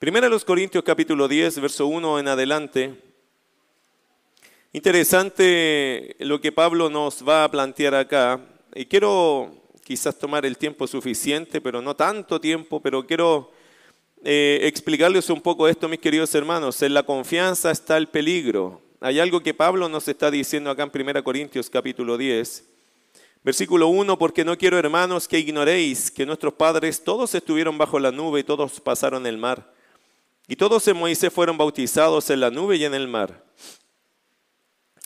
Primera los Corintios capítulo 10, verso 1 en adelante. Interesante lo que Pablo nos va a plantear acá. Y quiero quizás tomar el tiempo suficiente, pero no tanto tiempo, pero quiero eh, explicarles un poco esto, mis queridos hermanos. En la confianza está el peligro. Hay algo que Pablo nos está diciendo acá en Primera Corintios capítulo 10. Versículo 1, porque no quiero, hermanos, que ignoréis que nuestros padres todos estuvieron bajo la nube y todos pasaron el mar. Y todos en Moisés fueron bautizados en la nube y en el mar.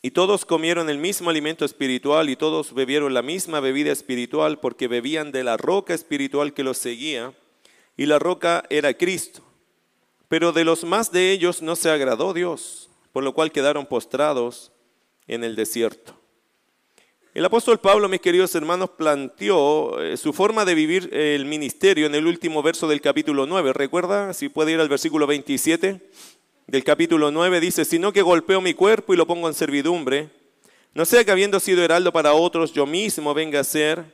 Y todos comieron el mismo alimento espiritual y todos bebieron la misma bebida espiritual porque bebían de la roca espiritual que los seguía y la roca era Cristo. Pero de los más de ellos no se agradó Dios, por lo cual quedaron postrados en el desierto. El apóstol Pablo, mis queridos hermanos, planteó eh, su forma de vivir el ministerio en el último verso del capítulo 9. ¿Recuerda? Si puede ir al versículo 27 del capítulo 9, dice, sino que golpeo mi cuerpo y lo pongo en servidumbre, no sea que habiendo sido heraldo para otros, yo mismo venga a ser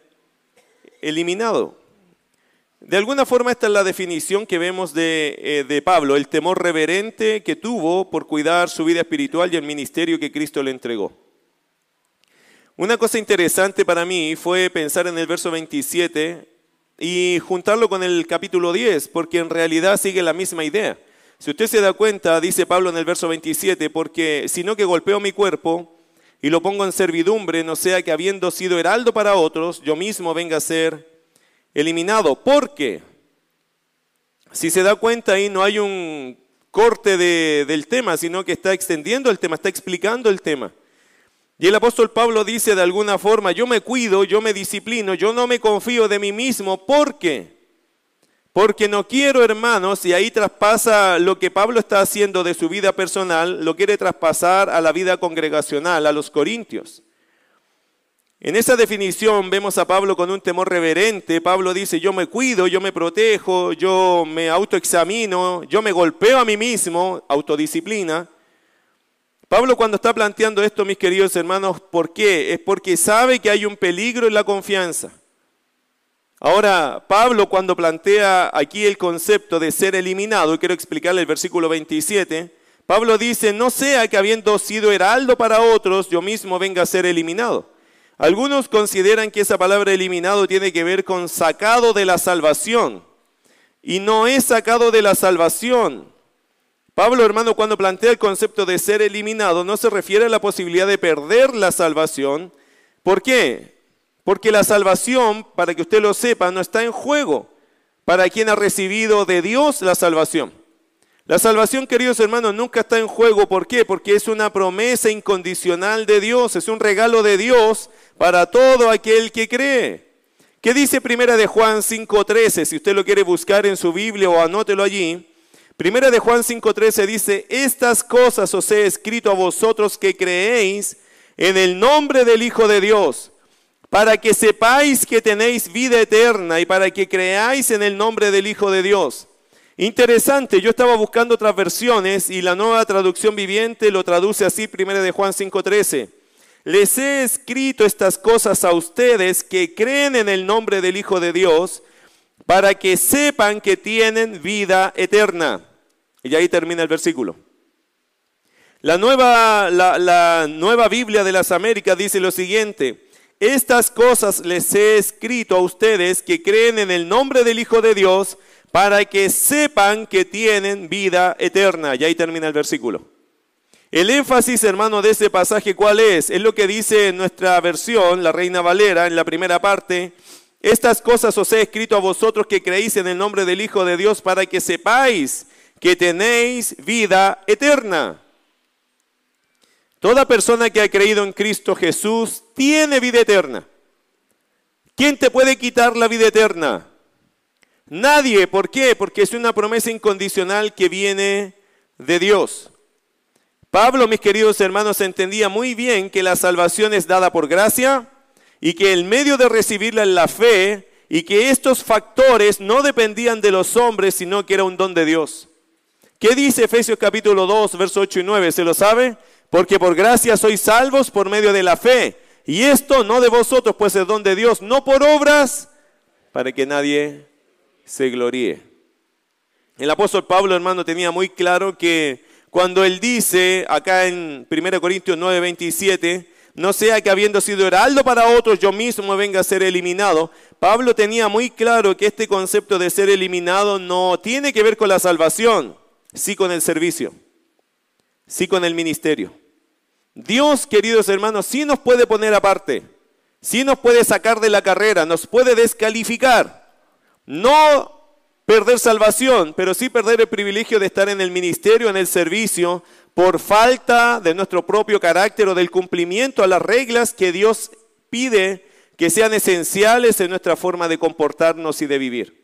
eliminado. De alguna forma esta es la definición que vemos de, eh, de Pablo, el temor reverente que tuvo por cuidar su vida espiritual y el ministerio que Cristo le entregó. Una cosa interesante para mí fue pensar en el verso 27 y juntarlo con el capítulo 10, porque en realidad sigue la misma idea. Si usted se da cuenta, dice Pablo en el verso 27, porque sino que golpeo mi cuerpo y lo pongo en servidumbre, no sea que habiendo sido heraldo para otros, yo mismo venga a ser eliminado. Porque si se da cuenta ahí no hay un corte del tema, sino que está extendiendo el tema, está explicando el tema. Y el apóstol Pablo dice de alguna forma, yo me cuido, yo me disciplino, yo no me confío de mí mismo. ¿Por qué? Porque no quiero, hermanos, y ahí traspasa lo que Pablo está haciendo de su vida personal, lo quiere traspasar a la vida congregacional, a los corintios. En esa definición vemos a Pablo con un temor reverente. Pablo dice, yo me cuido, yo me protejo, yo me autoexamino, yo me golpeo a mí mismo, autodisciplina. Pablo cuando está planteando esto, mis queridos hermanos, ¿por qué? Es porque sabe que hay un peligro en la confianza. Ahora, Pablo cuando plantea aquí el concepto de ser eliminado, y quiero explicarle el versículo 27, Pablo dice, no sea que habiendo sido heraldo para otros, yo mismo venga a ser eliminado. Algunos consideran que esa palabra eliminado tiene que ver con sacado de la salvación. Y no es sacado de la salvación. Pablo, hermano, cuando plantea el concepto de ser eliminado, no se refiere a la posibilidad de perder la salvación. ¿Por qué? Porque la salvación, para que usted lo sepa, no está en juego para quien ha recibido de Dios la salvación. La salvación, queridos hermanos, nunca está en juego. ¿Por qué? Porque es una promesa incondicional de Dios, es un regalo de Dios para todo aquel que cree. ¿Qué dice Primera de Juan 5:13? Si usted lo quiere buscar en su Biblia o anótelo allí. Primera de Juan 5:13 dice, estas cosas os he escrito a vosotros que creéis en el nombre del Hijo de Dios, para que sepáis que tenéis vida eterna y para que creáis en el nombre del Hijo de Dios. Interesante, yo estaba buscando otras versiones y la nueva traducción viviente lo traduce así, Primera de Juan 5:13. Les he escrito estas cosas a ustedes que creen en el nombre del Hijo de Dios, para que sepan que tienen vida eterna. Y ahí termina el versículo. La nueva, la, nueva Biblia de las Américas dice lo siguiente. Estas cosas les he escrito a ustedes que creen en el nombre del Hijo de Dios para que sepan que tienen vida eterna. Y ahí termina el versículo. El énfasis, hermano, de ese pasaje, ¿cuál es? Es lo que dice nuestra versión, la Reina Valera, en la primera parte. Estas cosas os he escrito a vosotros que creéis en el nombre del Hijo de Dios para que sepáis que tenéis vida eterna. Toda persona que ha creído en Cristo Jesús tiene vida eterna. ¿Quién te puede quitar la vida eterna? Nadie. ¿Por qué? Porque es una promesa incondicional que viene de Dios. Pablo, mis queridos hermanos, entendía muy bien que la salvación es dada por gracia y que el medio de recibirla es la fe y que estos factores no dependían de los hombres, sino que era un don de Dios. ¿Qué dice Efesios capítulo 2, verso 8 y 9? ¿Se lo sabe? Porque por gracia sois salvos por medio de la fe. Y esto no de vosotros, pues es don de Dios, no por obras, para que nadie se gloríe. El apóstol Pablo, hermano, tenía muy claro que cuando él dice acá en 1 Corintios 9, 27, no sea que habiendo sido heraldo para otros, yo mismo venga a ser eliminado. Pablo tenía muy claro que este concepto de ser eliminado no tiene que ver con la salvación, sí con el servicio, sí con el ministerio. Dios, queridos hermanos, sí nos puede poner aparte, sí nos puede sacar de la carrera, nos puede descalificar. No perder salvación, pero sí perder el privilegio de estar en el ministerio, en el servicio, por falta de nuestro propio carácter o del cumplimiento a las reglas que Dios pide que sean esenciales en nuestra forma de comportarnos y de vivir.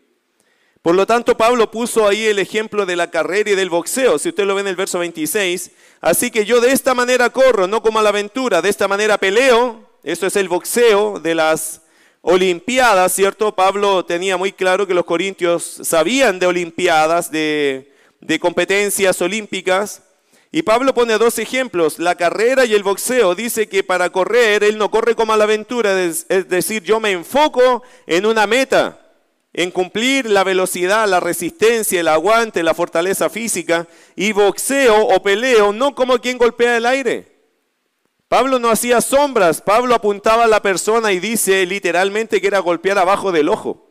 Por lo tanto, Pablo puso ahí el ejemplo de la carrera y del boxeo, si usted lo ve en el verso 26. Así que yo de esta manera corro, no como a la aventura, de esta manera peleo, eso es el boxeo de las Olimpiadas, ¿cierto? Pablo tenía muy claro que los corintios sabían de Olimpiadas, de, competencias olímpicas. Y Pablo pone dos ejemplos, la carrera y el boxeo. Dice que para correr, él no corre como a la aventura, es decir, yo me enfoco en una meta, en cumplir la velocidad, la resistencia, el aguante, la fortaleza física. Y boxeo o peleo no como quien golpea el aire. Pablo no hacía sombras, Pablo apuntaba a la persona y dice literalmente que era golpear abajo del ojo.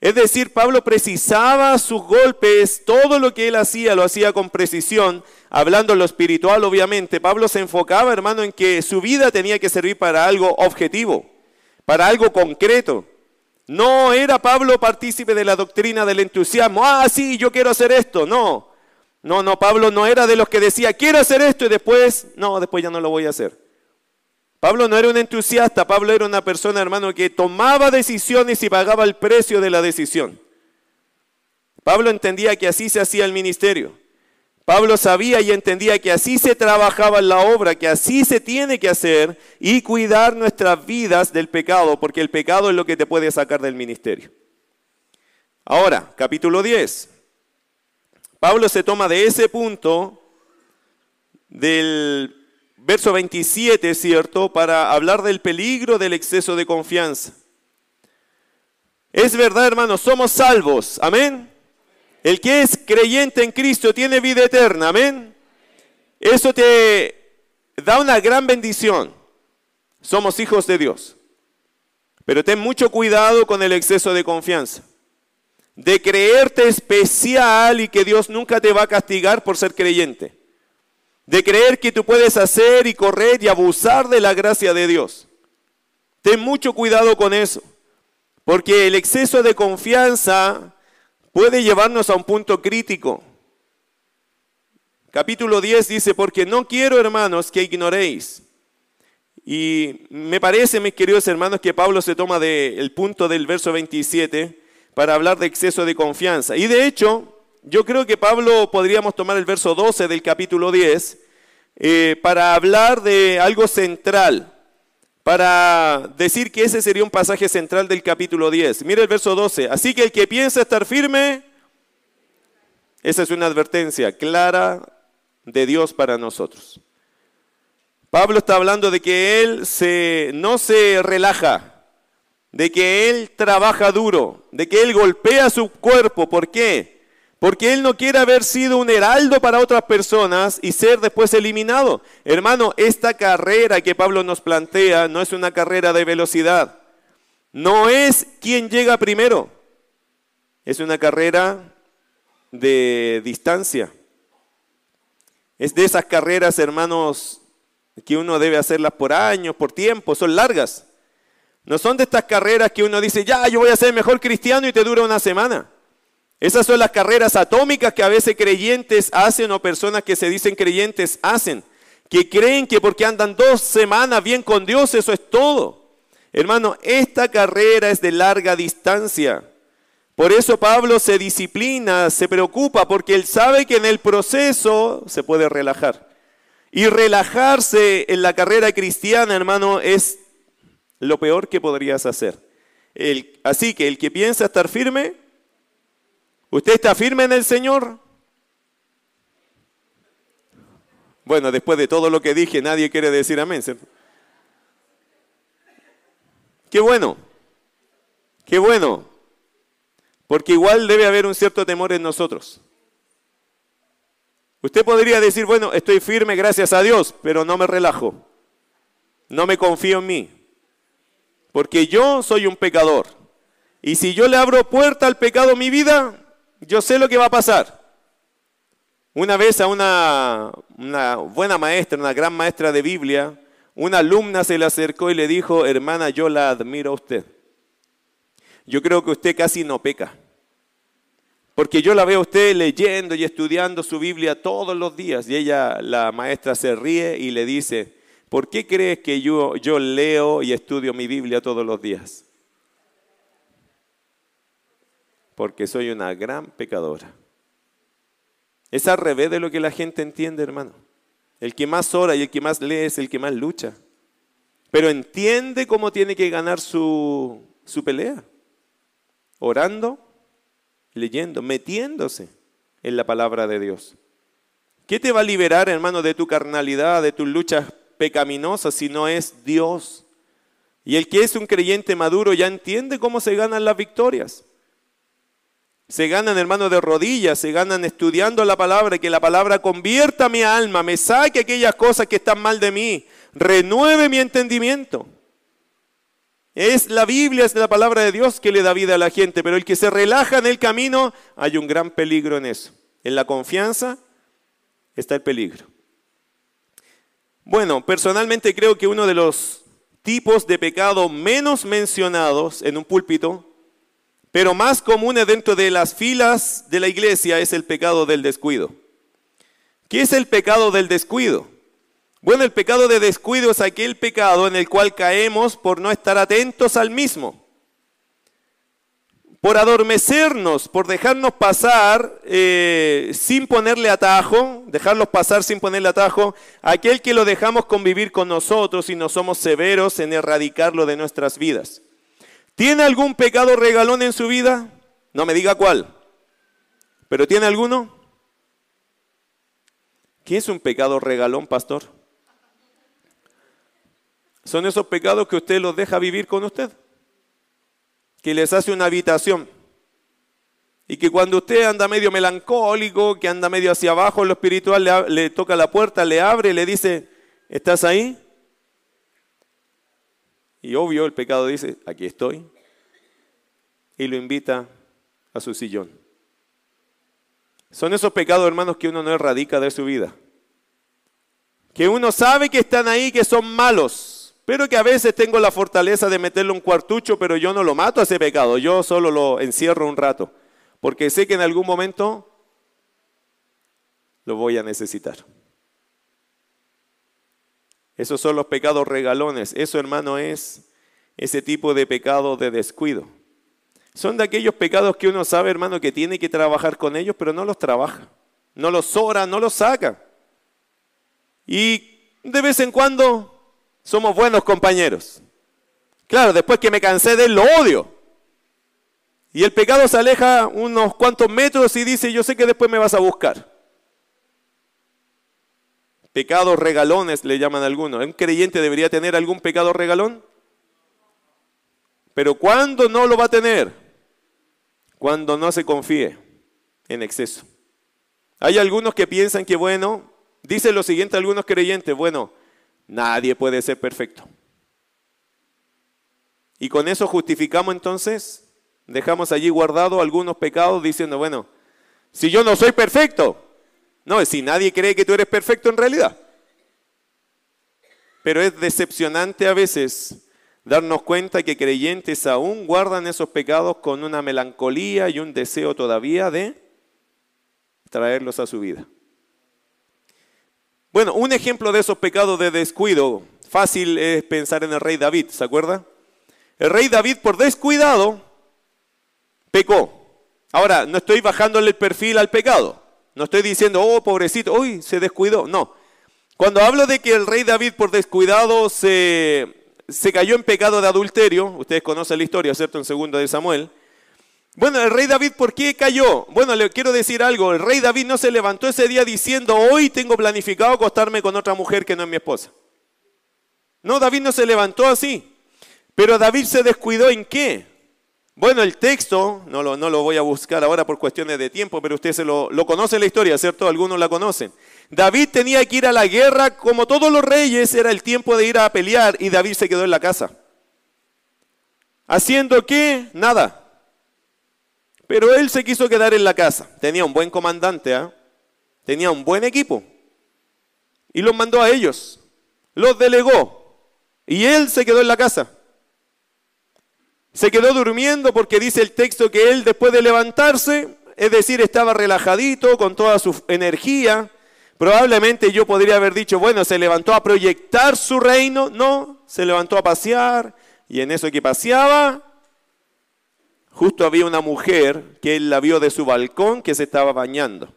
Es decir, Pablo precisaba sus golpes, todo lo que él hacía lo hacía con precisión, hablando lo espiritual obviamente. Pablo se enfocaba, hermano, en que su vida tenía que servir para algo objetivo, para algo concreto. No era Pablo partícipe de la doctrina del entusiasmo, ah, sí, yo quiero hacer esto, no. No, no, Pablo no era de los que decía, quiero hacer esto y después, no, después ya no lo voy a hacer. Pablo no era un entusiasta, Pablo era una persona, hermano, que tomaba decisiones y pagaba el precio de la decisión. Pablo entendía que así se hacía el ministerio. Pablo sabía y entendía que así se trabajaba en la obra, que así se tiene que hacer y cuidar nuestras vidas del pecado, porque el pecado es lo que te puede sacar del ministerio. Ahora, capítulo 10. Pablo se toma de ese punto del verso 27, ¿cierto?, para hablar del peligro del exceso de confianza. Es verdad, hermanos, somos salvos, amén. El que es creyente en Cristo tiene vida eterna, amén. Eso te da una gran bendición. Somos hijos de Dios. Pero ten mucho cuidado con el exceso de confianza de creerte especial y que Dios nunca te va a castigar por ser creyente. De creer que tú puedes hacer y correr y abusar de la gracia de Dios. Ten mucho cuidado con eso, porque el exceso de confianza puede llevarnos a un punto crítico. Capítulo 10 dice, porque no quiero, hermanos, que ignoréis. Y me parece, mis queridos hermanos, que Pablo se toma del punto del verso 27 para hablar de exceso de confianza. Y de hecho, yo creo que Pablo podríamos tomar el verso 12 del capítulo 10 eh, para hablar de algo central, para decir que ese sería un pasaje central del capítulo 10. Mire el verso 12. Así que el que piensa estar firme, esa es una advertencia clara de Dios para nosotros. Pablo está hablando de que él se, no se relaja, de que Él trabaja duro, de que Él golpea su cuerpo. ¿Por qué? Porque Él no quiere haber sido un heraldo para otras personas y ser después eliminado. Hermano, esta carrera que Pablo nos plantea no es una carrera de velocidad. No es quien llega primero. Es una carrera de distancia. Es de esas carreras, hermanos, que uno debe hacerlas por años, por tiempo, son largas. No son de estas carreras que uno dice, ya, yo voy a ser mejor cristiano y te dura una semana. Esas son las carreras atómicas que a veces creyentes hacen o personas que se dicen creyentes hacen, que creen que porque andan dos semanas bien con Dios, eso es todo. Hermano, esta carrera es de larga distancia. Por eso Pablo se disciplina, se preocupa, porque él sabe que en el proceso se puede relajar. Y relajarse en la carrera cristiana, hermano, es lo peor que podrías hacer. así que el que piensa estar firme, ¿usted está firme en el Señor? Bueno, después de todo lo que dije, nadie quiere decir amén. Qué bueno, qué bueno. Porque igual debe haber un cierto temor en nosotros. Usted podría decir, bueno, estoy firme gracias a Dios, pero no me relajo. No me confío en mí. Porque yo soy un pecador. Y si yo le abro puerta al pecado mi vida, yo sé lo que va a pasar. Una vez a una, buena maestra, una gran maestra de Biblia, una alumna se le acercó y le dijo, hermana, yo la admiro a usted. Yo creo que usted casi no peca. Porque yo la veo a usted leyendo y estudiando su Biblia todos los días. Y ella, la maestra, se ríe y le dice, ¿por qué crees que yo leo y estudio mi Biblia todos los días? Porque soy una gran pecadora. Es al revés de lo que la gente entiende, hermano. El que más ora y el que más lee es el que más lucha. Pero entiende cómo tiene que ganar su, su pelea. Orando, leyendo, metiéndose en la palabra de Dios. ¿Qué te va a liberar, hermano, de tu carnalidad, de tus luchas pecaminosas, si no es Dios? Y el que es un creyente maduro ya entiende cómo se ganan las victorias. Se ganan, hermano, de rodillas, se ganan estudiando la palabra, que la palabra convierta mi alma, me saque aquellas cosas que están mal de mí, renueve mi entendimiento. Es la Biblia, es la palabra de Dios que le da vida a la gente, pero el que se relaja en el camino, hay un gran peligro en eso. En la confianza está el peligro. Bueno, personalmente creo que uno de los tipos de pecado menos mencionados en un púlpito pero más común dentro de las filas de la iglesia es el pecado del descuido. ¿Qué es el pecado del descuido? Bueno, el pecado de descuido es aquel pecado en el cual caemos por no estar atentos al mismo, por adormecernos, por dejarnos pasar eh, sin ponerle atajo, dejarlos pasar sin ponerle atajo, aquel que lo dejamos convivir con nosotros y no somos severos en erradicarlo de nuestras vidas. ¿Tiene algún pecado regalón en su vida? No me diga cuál. ¿Pero tiene alguno? ¿Qué es un pecado regalón, pastor? Son esos pecados que usted los deja vivir con usted. Que les hace una habitación. Y que cuando usted anda medio melancólico, que anda medio hacia abajo en lo espiritual, le, le toca la puerta, le abre, le dice, ¿estás ahí? Y obvio el pecado dice, aquí estoy. Y lo invita a su sillón. Son esos pecados, hermanos, que uno no erradica de su vida. Que uno sabe que están ahí, que son malos, pero que a veces tengo la fortaleza de meterle un cuartucho, pero yo no lo mato a ese pecado, yo solo lo encierro un rato, porque sé que en algún momento lo voy a necesitar. Esos son los pecados regalones. Eso, hermano, es ese tipo de pecado de descuido. Son de aquellos pecados que uno sabe, hermano, que tiene que trabajar con ellos, pero no los trabaja. No los ora, no los saca. Y de vez en cuando somos buenos compañeros. Claro, después que me cansé de él, lo odio. Y el pecado se aleja unos cuantos metros y dice, yo sé que después me vas a buscar. Pecados regalones le llaman algunos. ¿Un creyente debería tener algún pecado regalón? Pero ¿cuándo no lo va a tener? Cuando no se confíe en exceso. Hay algunos que piensan que, bueno, dice lo siguiente algunos creyentes, bueno, nadie puede ser perfecto. Y con eso justificamos entonces, dejamos allí guardado algunos pecados diciendo, bueno, si yo no soy perfecto, no, si nadie cree que tú eres perfecto en realidad. Pero es decepcionante a veces darnos cuenta que creyentes aún guardan esos pecados con una melancolía y un deseo todavía de traerlos a su vida. Bueno, un ejemplo de esos pecados de descuido, fácil es pensar en el rey David, ¿se acuerda? El rey David por descuidado pecó. Ahora, no estoy bajándole el perfil al pecado. No estoy diciendo, oh, pobrecito, uy, se descuidó. No. Cuando hablo de que el rey David por descuidado se, se cayó en pecado de adulterio, ustedes conocen la historia, ¿cierto? En segundo de Samuel. Bueno, el rey David, ¿por qué cayó? Bueno, le quiero decir algo. El rey David no se levantó ese día diciendo, hoy tengo planificado acostarme con otra mujer que no es mi esposa. No, David no se levantó así. Pero David se descuidó en qué? Bueno, el texto, no lo, no lo voy a buscar ahora por cuestiones de tiempo, pero usted se lo, lo conoce la historia, ¿cierto? Algunos la conocen. David tenía que ir a la guerra, como todos los reyes, era el tiempo de ir a pelear y David se quedó en la casa. ¿Haciendo qué? Nada. Pero él se quiso quedar en la casa. Tenía un buen comandante, ¿ah? tenía un buen equipo. Y los mandó a ellos. Los delegó. Y él se quedó en la casa. Se quedó durmiendo porque dice el texto que él después de levantarse, es decir, estaba relajadito con toda su energía. Probablemente yo podría haber dicho, bueno, se levantó a proyectar su reino. No, se levantó a pasear y en eso que paseaba, justo había una mujer que él la vio de su balcón que se estaba bañando.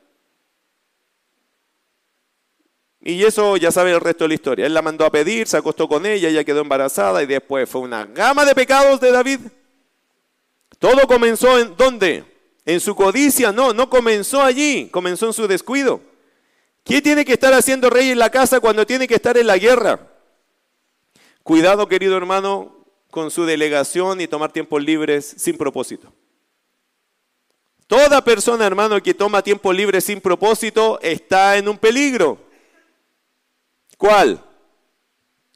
Y eso ya sabe el resto de la historia. Él la mandó a pedir, se acostó con ella, ella quedó embarazada y después fue una gama de pecados de David. Todo comenzó en dónde? En su codicia. No, no comenzó allí, comenzó en su descuido. ¿Quién tiene que estar haciendo rey en la casa cuando tiene que estar en la guerra? Cuidado, querido hermano, con su delegación y tomar tiempos libres sin propósito. Toda persona, hermano, que toma tiempo libre sin propósito está en un peligro. ¿Cuál?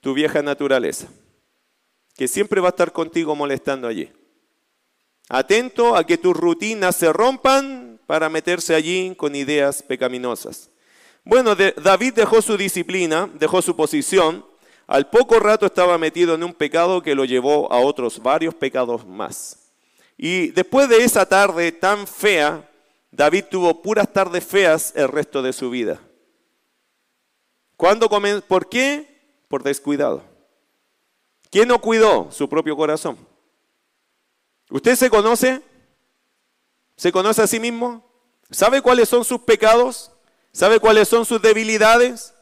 Tu vieja naturaleza, que siempre va a estar contigo molestando allí. Atento a que tus rutinas se rompan para meterse allí con ideas pecaminosas. Bueno, David dejó su disciplina, dejó su posición. Al poco rato estaba metido en un pecado que lo llevó a otros varios pecados más. Y después de esa tarde tan fea, David tuvo puras tardes feas el resto de su vida. ¿Cuándo ¿Por qué? Por descuidado. ¿Quién no cuidó su propio corazón? ¿Usted se conoce? ¿Se conoce a sí mismo? ¿Sabe cuáles son sus pecados? ¿Sabe cuáles son sus debilidades?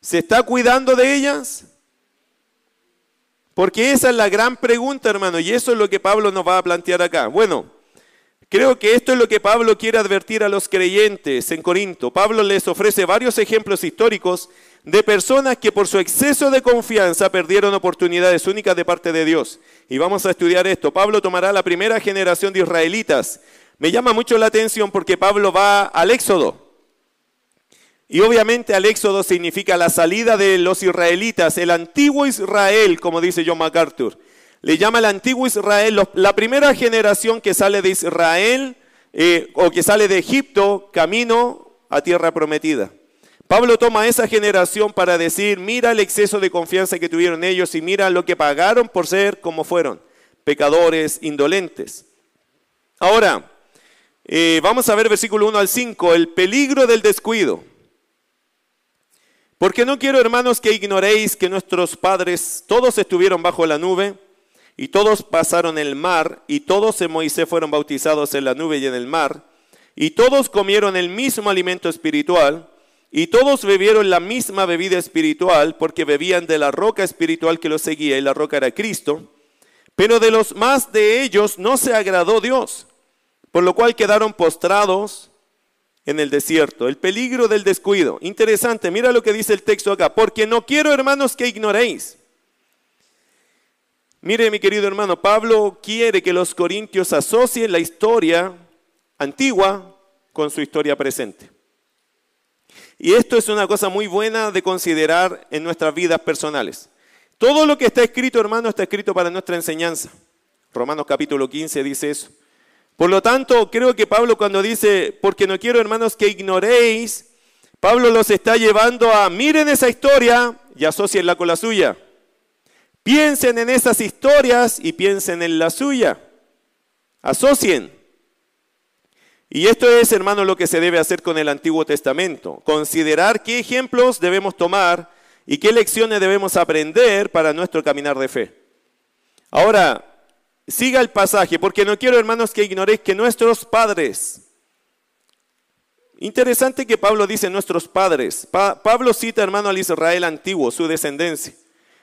¿Se está cuidando de ellas? Porque esa es la gran pregunta, hermano, y eso es lo que Pablo nos va a plantear acá. Bueno, Creo que esto es lo que Pablo quiere advertir a los creyentes en Corinto. Pablo les ofrece varios ejemplos históricos de personas que por su exceso de confianza perdieron oportunidades únicas de parte de Dios. Y vamos a estudiar esto. Pablo tomará la primera generación de israelitas. Me llama mucho la atención porque Pablo va al Éxodo. Y obviamente al Éxodo significa la salida de los israelitas, el antiguo Israel, como dice John MacArthur le llama el antiguo Israel, la primera generación que sale de Israel eh, o que sale de Egipto camino a tierra prometida. Pablo toma esa generación para decir, mira el exceso de confianza que tuvieron ellos y mira lo que pagaron por ser como fueron, pecadores indolentes. Ahora, eh, vamos a ver versículo 1 al 5, el peligro del descuido. Porque no quiero, hermanos, que ignoréis que nuestros padres todos estuvieron bajo la nube y todos pasaron el mar, y todos en Moisés fueron bautizados en la nube y en el mar, y todos comieron el mismo alimento espiritual, y todos bebieron la misma bebida espiritual, porque bebían de la roca espiritual que los seguía, y la roca era Cristo. Pero de los más de ellos no se agradó Dios, por lo cual quedaron postrados en el desierto. El peligro del descuido. Interesante, mira lo que dice el texto acá. Porque no quiero, hermanos, que ignoréis Mire, mi querido hermano, Pablo quiere que los corintios asocien la historia antigua con su historia presente. Y esto es una cosa muy buena de considerar en nuestras vidas personales. Todo lo que está escrito, hermano, está escrito para nuestra enseñanza. Romanos capítulo 15 dice eso. Por lo tanto, creo que Pablo cuando dice, porque no quiero, hermanos, que ignoréis, Pablo los está llevando a, miren esa historia y asocienla con la suya. Piensen en esas historias y piensen en la suya. Asocien. Y esto es, hermano, lo que se debe hacer con el Antiguo Testamento. Considerar qué ejemplos debemos tomar y qué lecciones debemos aprender para nuestro caminar de fe. Ahora, siga el pasaje, porque no quiero, hermanos, que ignoréis que nuestros padres, interesante que Pablo dice nuestros padres, Pablo cita, hermano, al Israel antiguo, su descendencia.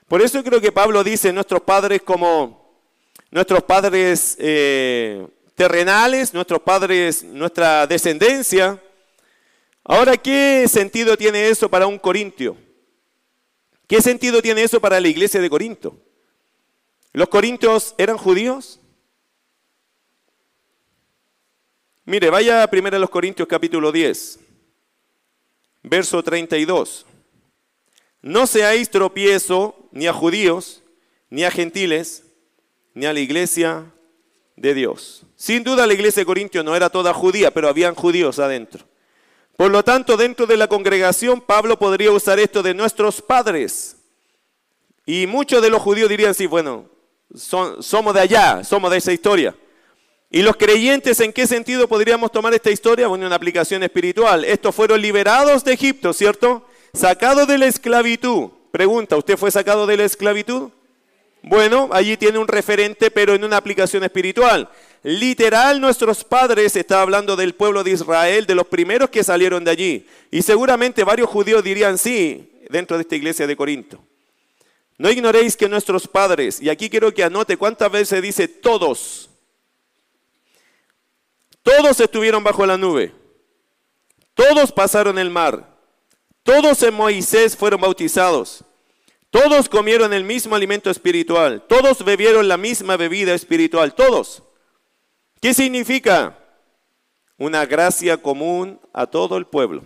Por eso creo que Pablo dice nuestros padres como nuestros padres eh, terrenales, nuestros padres, nuestra descendencia. Ahora, ¿qué sentido tiene eso para un corintio? ¿Qué sentido tiene eso para la iglesia de Corinto? ¿Los corintios eran judíos? Mire, vaya primero a los Corintios capítulo 10, verso 32. No seáis tropiezo ni a judíos, ni a gentiles, ni a la iglesia de Dios. Sin duda la iglesia de Corintios no era toda judía, pero habían judíos adentro. Por lo tanto, dentro de la congregación, Pablo podría usar esto de nuestros padres. Y muchos de los judíos dirían, sí, bueno, somos de allá, somos de esa historia. ¿Y los creyentes en qué sentido podríamos tomar esta historia? Bueno, una aplicación espiritual. Estos fueron liberados de Egipto, ¿cierto? Sacados de la esclavitud. Pregunta, ¿usted fue sacado de la esclavitud? Bueno, allí tiene un referente, pero en una aplicación espiritual. Literal, nuestros padres, está hablando del pueblo de Israel, de los primeros que salieron de allí. Y seguramente varios judíos dirían sí dentro de esta iglesia de Corinto. No ignoréis que nuestros padres, y aquí quiero que anote cuántas veces dice todos, todos estuvieron bajo la nube, todos pasaron el mar, todos en Moisés fueron bautizados, todos comieron el mismo alimento espiritual, todos bebieron la misma bebida espiritual, todos. ¿Qué significa? Una gracia común a todo el pueblo.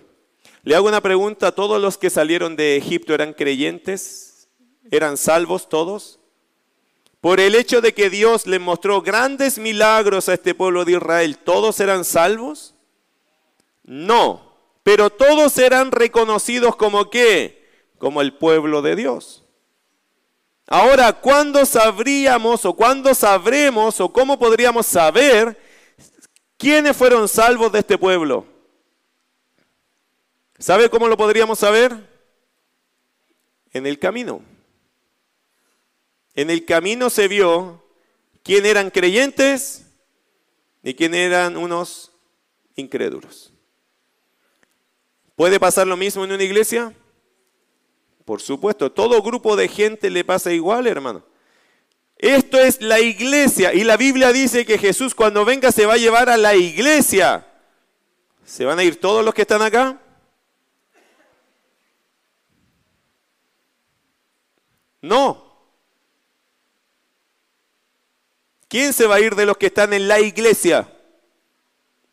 Le hago una pregunta, ¿todos los que salieron de Egipto eran creyentes? ¿Eran salvos todos? Por el hecho de que Dios le mostró grandes milagros a este pueblo de Israel, ¿todos eran salvos? No, pero todos eran reconocidos como qué? Como el pueblo de Dios. Ahora, ¿cuándo sabríamos o cuándo sabremos o cómo podríamos saber quiénes fueron salvos de este pueblo? ¿Sabe cómo lo podríamos saber? En el camino. En el camino se vio quién eran creyentes y quién eran unos incrédulos. ¿Puede pasar lo mismo en una iglesia? Por supuesto, todo grupo de gente le pasa igual, hermano. Esto es la iglesia y la Biblia dice que Jesús cuando venga se va a llevar a la iglesia. ¿Se van a ir todos los que están acá? No, ¿Quién se va a ir de los que están en la iglesia?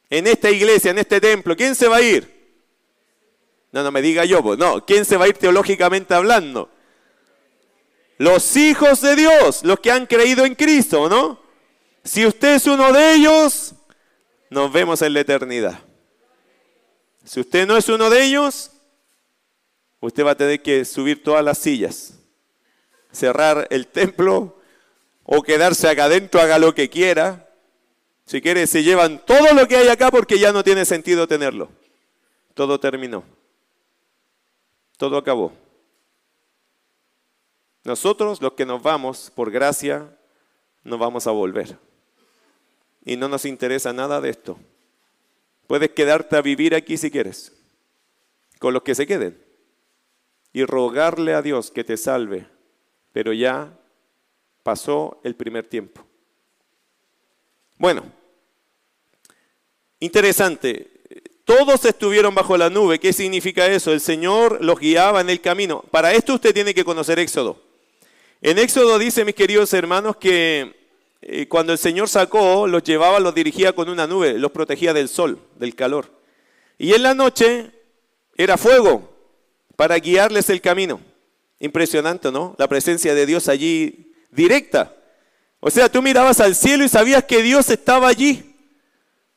En esta iglesia, en este templo. ¿Quién se va a ir? No, no me diga yo, pues, no. ¿Quién se va a ir teológicamente hablando? Los hijos de Dios, los que han creído en Cristo, ¿no? Si usted es uno de ellos, nos vemos en la eternidad. Si usted no es uno de ellos, usted va a tener que subir todas las sillas, cerrar el templo o quedarse acá adentro, haga lo que quiera. Si quiere, se llevan todo lo que hay acá porque ya no tiene sentido tenerlo. Todo terminó. Todo acabó. Nosotros, los que nos vamos, por gracia, nos vamos a volver. Y no nos interesa nada de esto. Puedes quedarte a vivir aquí si quieres, con los que se queden, y rogarle a Dios que te salve, pero ya pasó el primer tiempo. Bueno, interesante. Todos estuvieron bajo la nube. ¿Qué significa eso? El Señor los guiaba en el camino. Para esto usted tiene que conocer Éxodo. En Éxodo dice, mis queridos hermanos, que eh, cuando el Señor sacó, los llevaba, los dirigía con una nube, los protegía del sol, del calor. Y en la noche era fuego para guiarles el camino. Impresionante, ¿no? La presencia de Dios allí directa. O sea, tú mirabas al cielo y sabías que Dios estaba allí,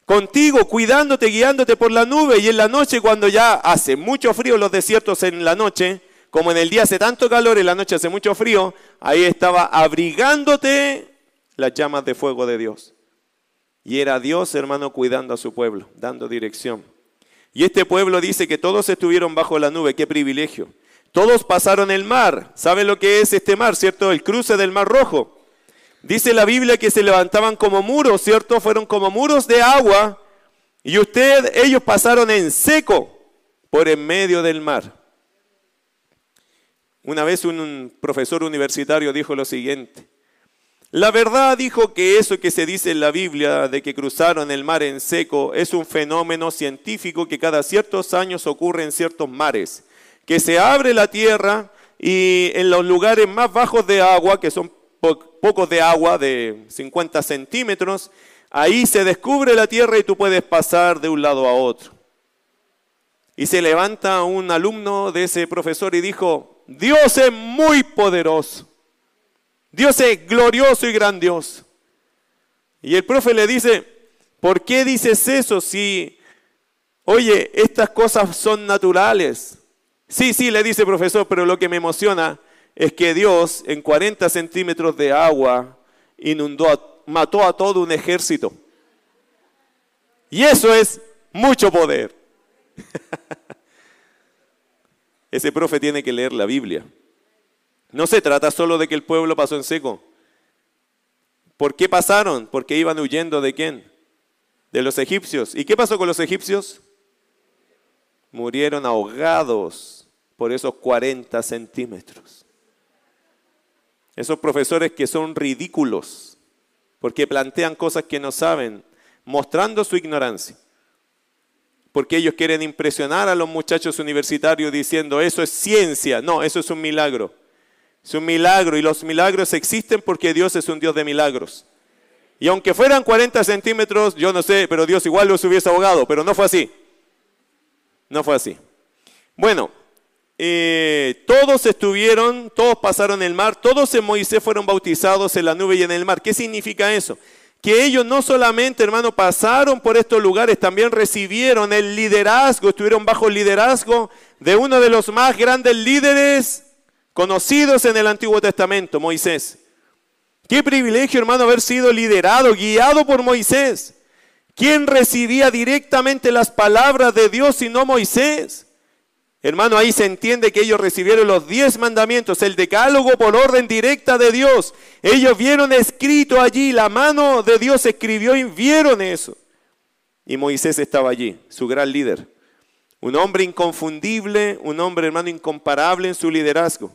contigo, cuidándote, guiándote por la nube. Y en la noche, cuando ya hace mucho frío los desiertos en la noche, como en el día hace tanto calor, en la noche hace mucho frío, ahí estaba abrigándote las llamas de fuego de Dios. Y era Dios, hermano, cuidando a su pueblo, dando dirección. Y este pueblo dice que todos estuvieron bajo la nube, qué privilegio. Todos pasaron el mar. ¿Sabe lo que es este mar, cierto? El cruce del mar rojo. Dice la Biblia que se levantaban como muros, ¿cierto? Fueron como muros de agua. Y usted, ellos pasaron en seco por en medio del mar. Una vez un profesor universitario dijo lo siguiente. La verdad dijo que eso que se dice en la Biblia de que cruzaron el mar en seco es un fenómeno científico que cada ciertos años ocurre en ciertos mares que se abre la tierra y en los lugares más bajos de agua, que son pocos de agua, de 50 centímetros, ahí se descubre la tierra y tú puedes pasar de un lado a otro. Y se levanta un alumno de ese profesor y dijo, Dios es muy poderoso. Dios es glorioso y grandioso. Y el profe le dice, ¿por qué dices eso si, oye, estas cosas son naturales? Sí, sí, le dice el profesor, pero lo que me emociona es que Dios en 40 centímetros de agua inundó, mató a todo un ejército. Y eso es mucho poder. Ese profe tiene que leer la Biblia. No se trata solo de que el pueblo pasó en seco. ¿Por qué pasaron? Porque iban huyendo de quién? De los egipcios. ¿Y qué pasó con los egipcios? Murieron ahogados por esos 40 centímetros. Esos profesores que son ridículos, porque plantean cosas que no saben, mostrando su ignorancia. Porque ellos quieren impresionar a los muchachos universitarios diciendo, eso es ciencia. No, eso es un milagro. Es un milagro y los milagros existen porque Dios es un Dios de milagros. Y aunque fueran 40 centímetros, yo no sé, pero Dios igual los hubiese ahogado, pero no fue así. No fue así. Bueno, eh, todos estuvieron, todos pasaron el mar, todos en Moisés fueron bautizados en la nube y en el mar. ¿Qué significa eso? Que ellos no solamente, hermano, pasaron por estos lugares, también recibieron el liderazgo, estuvieron bajo el liderazgo de uno de los más grandes líderes conocidos en el Antiguo Testamento, Moisés. Qué privilegio, hermano, haber sido liderado, guiado por Moisés. ¿Quién recibía directamente las palabras de Dios sino Moisés? Hermano, ahí se entiende que ellos recibieron los diez mandamientos, el decálogo por orden directa de Dios. Ellos vieron escrito allí, la mano de Dios escribió y vieron eso. Y Moisés estaba allí, su gran líder. Un hombre inconfundible, un hombre, hermano, incomparable en su liderazgo.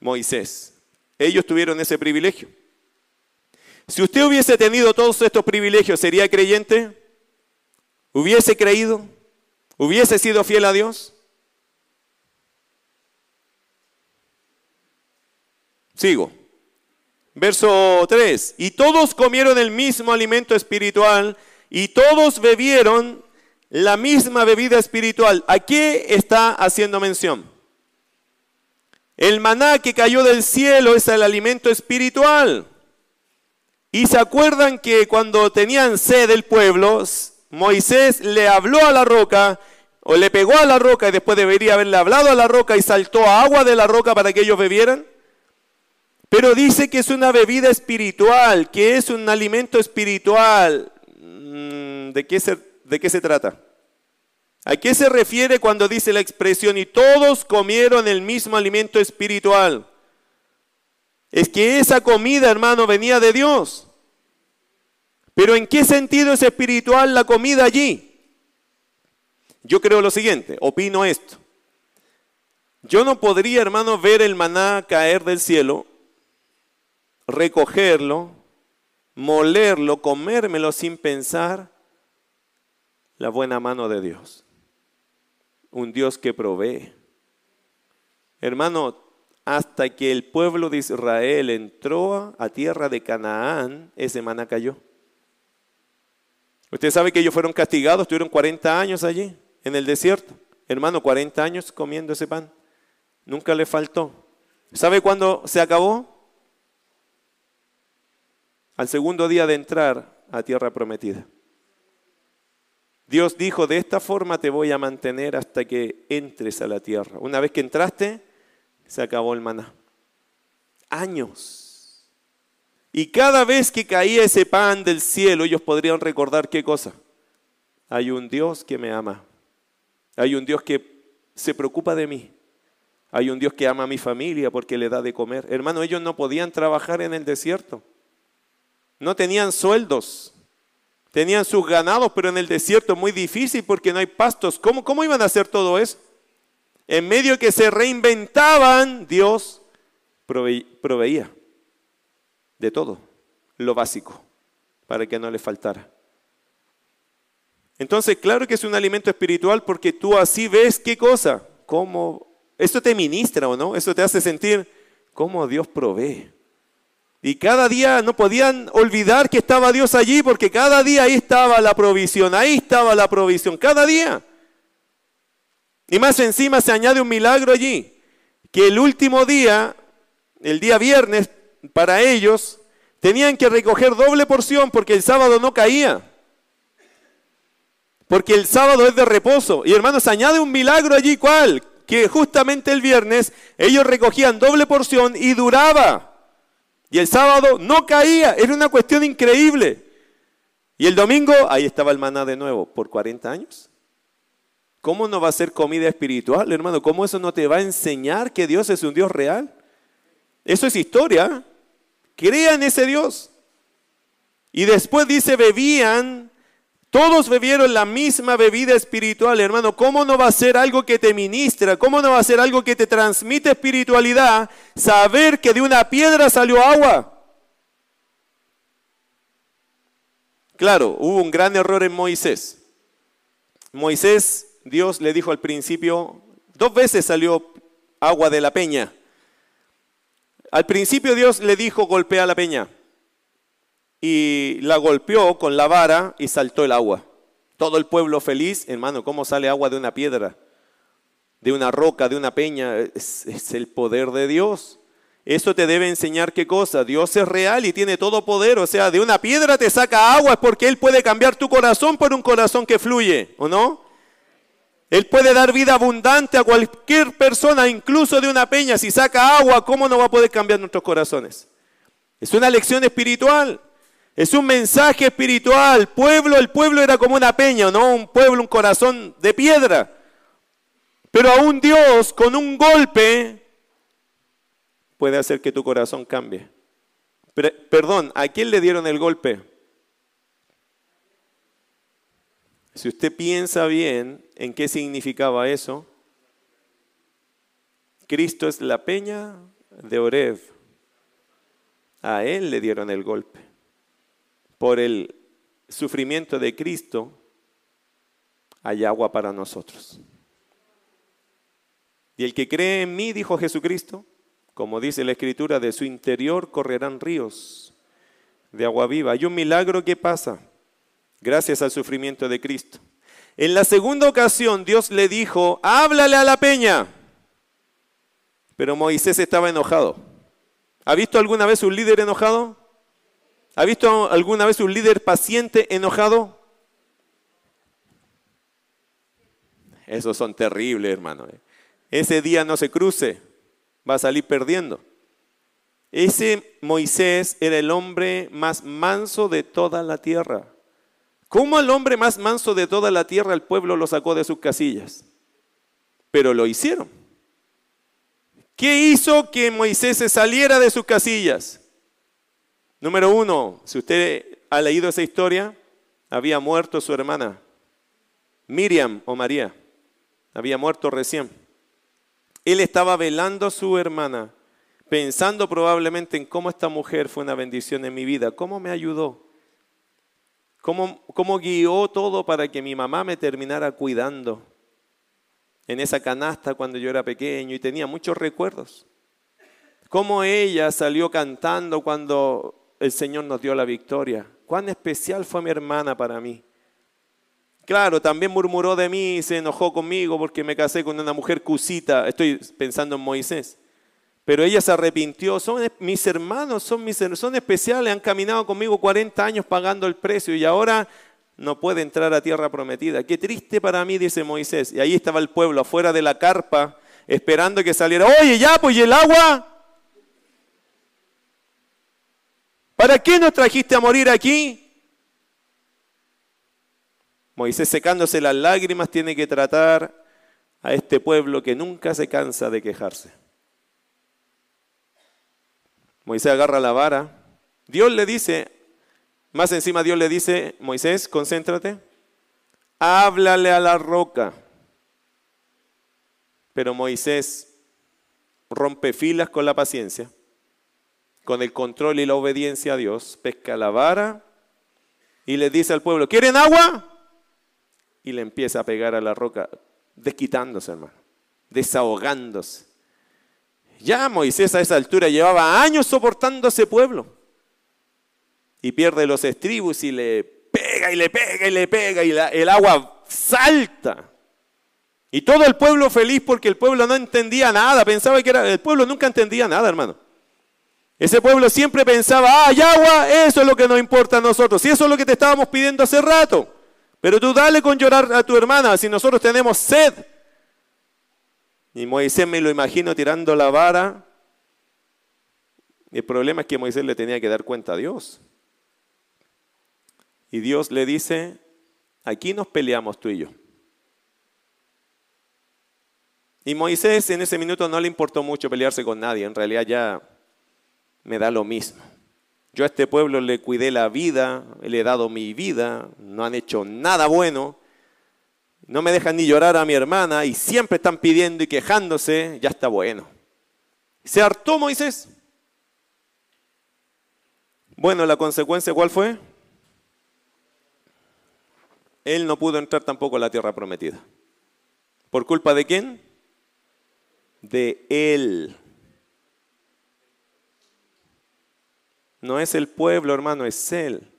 Moisés. Ellos tuvieron ese privilegio. Si usted hubiese tenido todos estos privilegios, ¿sería creyente? ¿Hubiese creído? ¿Hubiese sido fiel a Dios? Sigo. Verso 3. Y todos comieron el mismo alimento espiritual y todos bebieron la misma bebida espiritual. ¿A qué está haciendo mención? El maná que cayó del cielo es el alimento espiritual. Y se acuerdan que cuando tenían sed el pueblo, Moisés le habló a la roca, o le pegó a la roca y después debería haberle hablado a la roca y saltó agua de la roca para que ellos bebieran. Pero dice que es una bebida espiritual, que es un alimento espiritual. Mm, ¿De qué se, de qué se trata? ¿A qué se refiere cuando dice la expresión y todos comieron el mismo alimento espiritual? Es que esa comida, hermano, venía de Dios. Pero ¿en qué sentido es espiritual la comida allí? Yo creo lo siguiente, opino esto. Yo no podría, hermano, ver el maná caer del cielo, recogerlo, molerlo, comérmelo sin pensar la buena mano de Dios un Dios que provee. Hermano, hasta que el pueblo de Israel entró a tierra de Canaán, ese maná cayó. Usted sabe que ellos fueron castigados, estuvieron 40 años allí, en el desierto. Hermano, 40 años comiendo ese pan. Nunca le faltó. ¿Sabe cuándo se acabó? Al segundo día de entrar a tierra prometida. Dios dijo, de esta forma te voy a mantener hasta que entres a la tierra. Una vez que entraste, se acabó el maná. Años. Y cada vez que caía ese pan del cielo, ellos podrían recordar qué cosa. Hay un Dios que me ama. Hay un Dios que se preocupa de mí. Hay un Dios que ama a mi familia porque le da de comer. Hermano, ellos no podían trabajar en el desierto. No tenían sueldos. Tenían sus ganados, pero en el desierto es muy difícil porque no hay pastos. ¿Cómo, cómo iban a hacer todo eso? En medio que se reinventaban, Dios proveía de todo, lo básico, para que no le faltara. Entonces, claro que es un alimento espiritual porque tú así ves qué cosa, cómo, eso te ministra o no, eso te hace sentir cómo Dios provee. Y cada día no podían olvidar que estaba Dios allí porque cada día ahí estaba la provisión, ahí estaba la provisión, cada día. Y más encima se añade un milagro allí, que el último día, el día viernes, para ellos, tenían que recoger doble porción porque el sábado no caía. Porque el sábado es de reposo. Y hermanos, se añade un milagro allí, ¿cuál? Que justamente el viernes ellos recogían doble porción y duraba. Y el sábado no caía, era una cuestión increíble. Y el domingo, ahí estaba el maná de nuevo, por 40 años. ¿Cómo no va a ser comida espiritual, hermano? ¿Cómo eso no te va a enseñar que Dios es un Dios real? Eso es historia. Crea en ese Dios. Y después dice, bebían todos bebieron la misma bebida espiritual, hermano. ¿Cómo no va a ser algo que te ministra? ¿Cómo no va a ser algo que te transmite espiritualidad? Saber que de una piedra salió agua. Claro, hubo un gran error en Moisés. Moisés, Dios le dijo al principio, dos veces salió agua de la peña. Al principio Dios le dijo, golpea la peña y la golpeó con la vara y saltó el agua. Todo el pueblo feliz, hermano, ¿cómo sale agua de una piedra? De una roca, de una peña. Es, el poder de Dios. Eso te debe enseñar qué cosa. Dios es real y tiene todo poder. O sea, de una piedra te saca agua es porque Él puede cambiar tu corazón por un corazón que fluye, ¿o no? Él puede dar vida abundante a cualquier persona, incluso de una peña. Si saca agua, ¿cómo no va a poder cambiar nuestros corazones? Es una lección espiritual. Es un mensaje espiritual. Pueblo, el pueblo era como una peña, ¿no? Un pueblo, un corazón de piedra. Pero aún Dios con un golpe puede hacer que tu corazón cambie. perdón, ¿a quién le dieron el golpe? Si usted piensa bien en qué significaba eso, Cristo es la peña de Oreb. A él le dieron el golpe por el sufrimiento de Cristo, hay agua para nosotros. Y el que cree en mí, dijo Jesucristo, como dice la Escritura, de su interior correrán ríos de agua viva. Hay un milagro que pasa gracias al sufrimiento de Cristo. En la segunda ocasión Dios le dijo, háblale a la peña. Pero Moisés estaba enojado. ¿Ha visto alguna vez un líder enojado? ¿Ha visto alguna vez un líder paciente enojado? Esos son terribles, hermano. ¿eh? Ese día no se cruce, va a salir perdiendo. Ese Moisés era el hombre más manso de toda la tierra. ¿Cómo el hombre más manso de toda la tierra el pueblo lo sacó de sus casillas? Pero lo hicieron. ¿Qué hizo que Moisés se saliera de sus casillas? Número uno, si usted ha leído esa historia, había muerto su hermana, Miriam o María, había muerto recién. Él estaba velando a su hermana, pensando probablemente en cómo esta mujer fue una bendición en mi vida, cómo me ayudó, cómo, cómo guió todo para que mi mamá me terminara cuidando en esa canasta cuando yo era pequeño y tenía muchos recuerdos. Cómo ella salió cantando cuando el Señor nos dio la victoria. Cuán especial fue mi hermana para mí. Claro, también murmuró de mí, se enojó conmigo porque me casé con una mujer cusita. Estoy pensando en Moisés. Pero ella se arrepintió. Son mis hermanos, son, mis, son especiales, han caminado conmigo 40 años pagando el precio y ahora no puede entrar a tierra prometida. Qué triste para mí, dice Moisés. Y ahí estaba el pueblo afuera de la carpa esperando que saliera. Oye, ya, pues ¿y el agua? ¿Para qué nos trajiste a morir aquí? Moisés secándose las lágrimas tiene que tratar a este pueblo que nunca se cansa de quejarse. Moisés agarra la vara. Dios le dice, más encima Dios le dice, Moisés, concéntrate, háblale a la roca. Pero Moisés rompe filas con la paciencia con el control y la obediencia a Dios, pesca la vara y le dice al pueblo, ¿quieren agua? Y le empieza a pegar a la roca, desquitándose, hermano, desahogándose. Ya Moisés a esa altura llevaba años soportando a ese pueblo. Y pierde los estribos y le pega y le pega y le pega y el agua salta. Y todo el pueblo feliz porque el pueblo no entendía nada, pensaba que era, el pueblo nunca entendía nada, hermano. Ese pueblo siempre pensaba, ah, agua, eso es lo que nos importa a nosotros. Y eso es lo que te estábamos pidiendo hace rato. Pero tú dale con llorar a tu hermana si nosotros tenemos sed. Y Moisés me lo imagino tirando la vara. El problema es que Moisés le tenía que dar cuenta a Dios. Y Dios le dice, aquí nos peleamos tú y yo. Y Moisés en ese minuto no le importó mucho pelearse con nadie, en realidad ya me da lo mismo. Yo a este pueblo le cuidé la vida, le he dado mi vida, no han hecho nada bueno, no me dejan ni llorar a mi hermana y siempre están pidiendo y quejándose, ya está bueno. ¿Se hartó Moisés? Bueno, la consecuencia ¿cuál fue? Él no pudo entrar tampoco a la tierra prometida. ¿Por culpa de quién? de Él. No es el pueblo, hermano, es Él.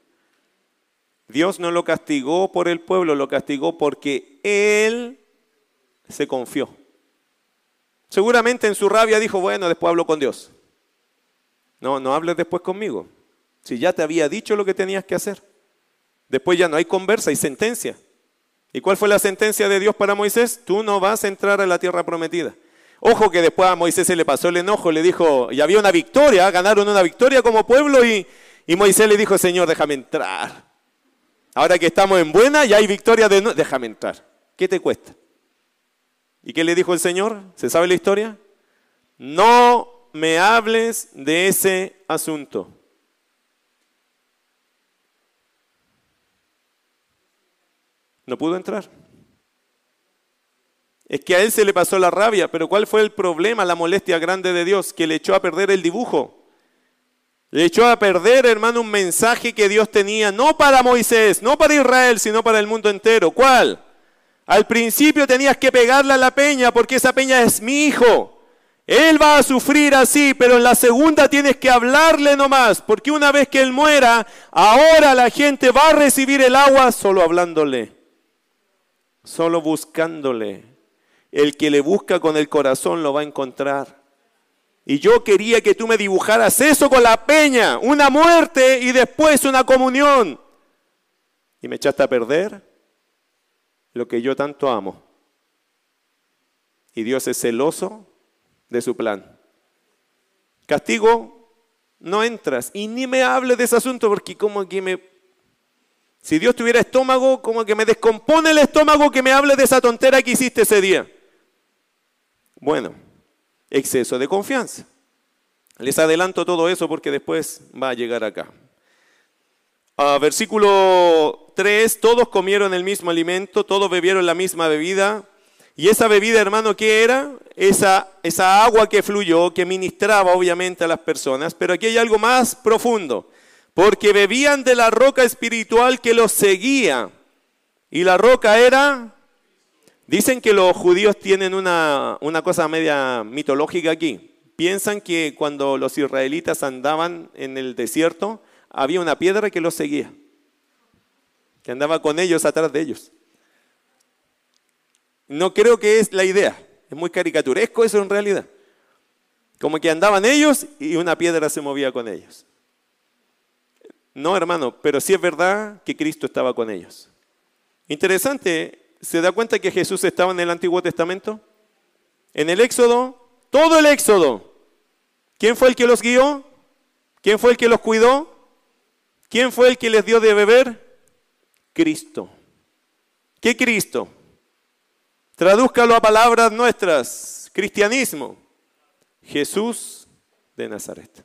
Dios no lo castigó por el pueblo, lo castigó porque Él se confió. Seguramente en su rabia dijo, bueno, después hablo con Dios. No, no hables después conmigo. Si ya te había dicho lo que tenías que hacer. Después ya no hay conversa, hay sentencia. ¿Y cuál fue la sentencia de Dios para Moisés? Tú no vas a entrar a la tierra prometida. Ojo que después a Moisés se le pasó el enojo, le dijo, y había una victoria, ganaron una victoria como pueblo y, y Moisés le dijo, Señor, déjame entrar. Ahora que estamos en buena y hay victoria, de no, déjame entrar. ¿Qué te cuesta? ¿Y qué le dijo el Señor? ¿Se sabe la historia? No me hables de ese asunto. No pudo entrar. Es que a él se le pasó la rabia, pero ¿cuál fue el problema, la molestia grande de Dios? Que le echó a perder el dibujo. Le echó a perder, hermano, un mensaje que Dios tenía, no para Moisés, no para Israel, sino para el mundo entero. ¿Cuál? Al principio tenías que pegarle a la peña porque esa peña es mi hijo. Él va a sufrir así, pero en la segunda tienes que hablarle nomás, porque una vez que él muera, ahora la gente va a recibir el agua solo hablándole, solo buscándole, el que le busca con el corazón lo va a encontrar. Y yo quería que tú me dibujaras eso con la peña, una muerte y después una comunión. Y me echaste a perder lo que yo tanto amo. Y Dios es celoso de su plan. Castigo, no entras y ni me hables de ese asunto porque como que me... Si Dios tuviera estómago, como que me descompone el estómago que me hable de esa tontera que hiciste ese día. Bueno, exceso de confianza. Les adelanto todo eso porque después va a llegar acá. Ah, versículo 3, todos comieron el mismo alimento, todos bebieron la misma bebida. Y esa bebida, hermano, ¿qué era? Esa, esa agua que fluyó, que ministraba obviamente a las personas. Pero aquí hay algo más profundo. Porque bebían de la roca espiritual que los seguía. Y la roca era Dicen que los judíos tienen una, cosa media mitológica aquí. Piensan que cuando los israelitas andaban en el desierto, había una piedra que los seguía, que andaba con ellos atrás de ellos. No creo que es la idea, es muy caricaturesco eso en realidad. Como que andaban ellos y una piedra se movía con ellos. No, hermano, pero sí es verdad que Cristo estaba con ellos. Interesante ¿Se da cuenta que Jesús estaba en el Antiguo Testamento? En el Éxodo, todo el Éxodo. ¿Quién fue el que los guió? ¿Quién fue el que los cuidó? ¿Quién fue el que les dio de beber? Cristo. ¿Qué Cristo? Tradúzcalo a palabras nuestras. Cristianismo. Jesús de Nazaret.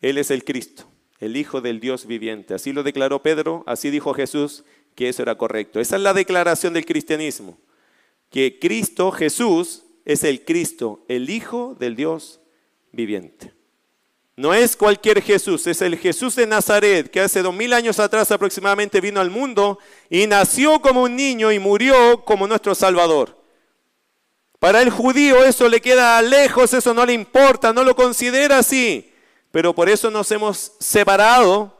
Él es el Cristo, el Hijo del Dios viviente. Así lo declaró Pedro, así dijo Jesús que eso era correcto. Esa es la declaración del cristianismo, que Cristo, Jesús, es el Cristo, el Hijo del Dios viviente. No es cualquier Jesús, es el Jesús de Nazaret, que hace dos mil años atrás aproximadamente vino al mundo y nació como un niño y murió como nuestro Salvador. Para el judío eso le queda lejos, eso no le importa, no lo considera así. Pero por eso nos hemos separado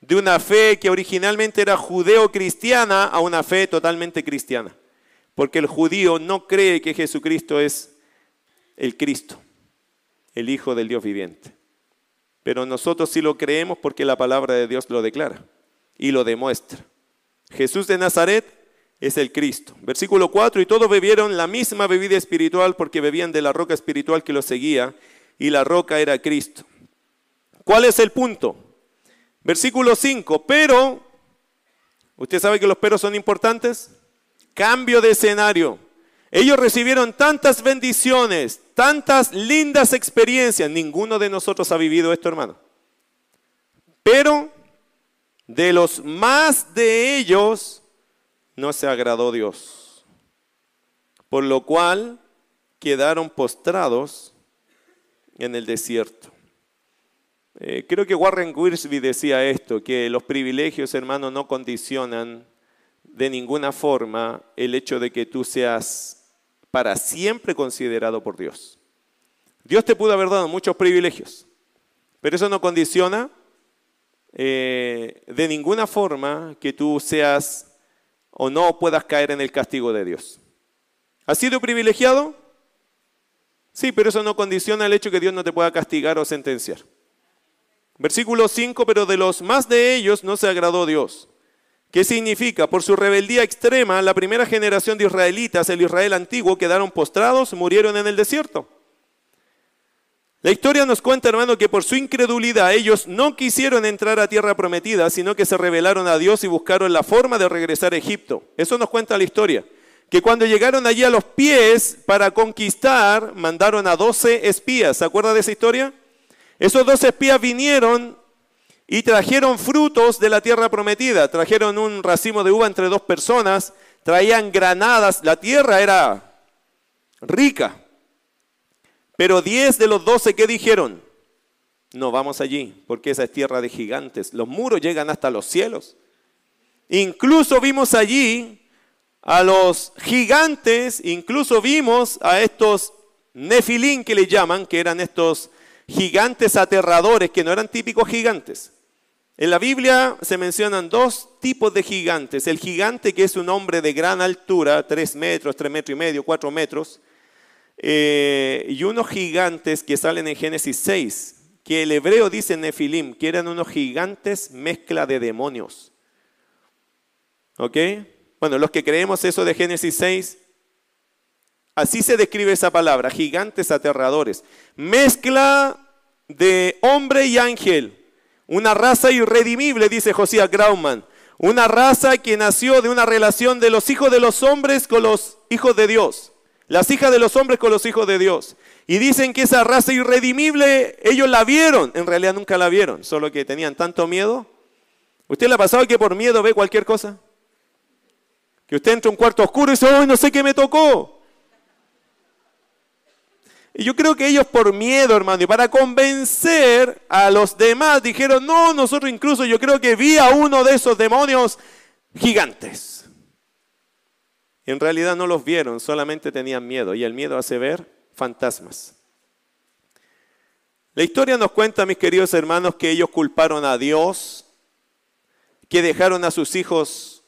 de una fe que originalmente era judeo-cristiana a una fe totalmente cristiana. Porque el judío no cree que Jesucristo es el Cristo, el Hijo del Dios viviente. Pero nosotros sí lo creemos porque la palabra de Dios lo declara y lo demuestra. Jesús de Nazaret es el Cristo. Versículo 4, y todos bebieron la misma bebida espiritual porque bebían de la roca espiritual que los seguía y la roca era Cristo. ¿Cuál es el punto? Versículo 5, pero, ¿usted sabe que los peros son importantes? Cambio de escenario. Ellos recibieron tantas bendiciones, tantas lindas experiencias. Ninguno de nosotros ha vivido esto, hermano. Pero de los más de ellos no se agradó Dios. Por lo cual quedaron postrados en el desierto. Eh, creo que Warren Wiersbe decía esto, que los privilegios, hermano, no condicionan de ninguna forma el hecho de que tú seas para siempre considerado por Dios. Dios te pudo haber dado muchos privilegios, pero eso no condiciona eh, de ninguna forma que tú seas o no puedas caer en el castigo de Dios. ¿Has sido privilegiado? Sí, pero eso no condiciona el hecho que Dios no te pueda castigar o sentenciar. Versículo 5, pero de los más de ellos no se agradó Dios. ¿Qué significa? Por su rebeldía extrema, la primera generación de israelitas, el Israel antiguo, quedaron postrados, murieron en el desierto. La historia nos cuenta, hermano, que por su incredulidad ellos no quisieron entrar a tierra prometida, sino que se rebelaron a Dios y buscaron la forma de regresar a Egipto. Eso nos cuenta la historia. Que cuando llegaron allí a los pies para conquistar, mandaron a doce espías. ¿Se acuerda de esa historia? Esos dos espías vinieron y trajeron frutos de la tierra prometida. Trajeron un racimo de uva entre dos personas, traían granadas. La tierra era rica. Pero diez de los doce, ¿qué dijeron? No vamos allí, porque esa es tierra de gigantes. Los muros llegan hasta los cielos. Incluso vimos allí a los gigantes, incluso vimos a estos nefilín que le llaman, que eran estos gigantes aterradores que no eran típicos gigantes. En la Biblia se mencionan dos tipos de gigantes. El gigante que es un hombre de gran altura, tres metros, tres metros y medio, cuatro metros, eh, y unos gigantes que salen en Génesis 6, que el hebreo dice Nefilim, que eran unos gigantes mezcla de demonios. ¿Ok? Bueno, los que creemos eso de Génesis 6, Así se describe esa palabra, gigantes aterradores. Mezcla de hombre y ángel. Una raza irredimible, dice Josías Grauman. Una raza que nació de una relación de los hijos de los hombres con los hijos de Dios. Las hijas de los hombres con los hijos de Dios. Y dicen que esa raza irredimible, ellos la vieron. En realidad nunca la vieron, solo que tenían tanto miedo. ¿Usted le ha pasado que por miedo ve cualquier cosa? Que usted entra a un cuarto oscuro y dice, ¡ay, no sé qué me tocó! Y yo creo que ellos por miedo, hermano, y para convencer a los demás, dijeron, no, nosotros incluso yo creo que vi a uno de esos demonios gigantes. Y en realidad no los vieron, solamente tenían miedo. Y el miedo hace ver fantasmas. La historia nos cuenta, mis queridos hermanos, que ellos culparon a Dios, que dejaron a sus hijos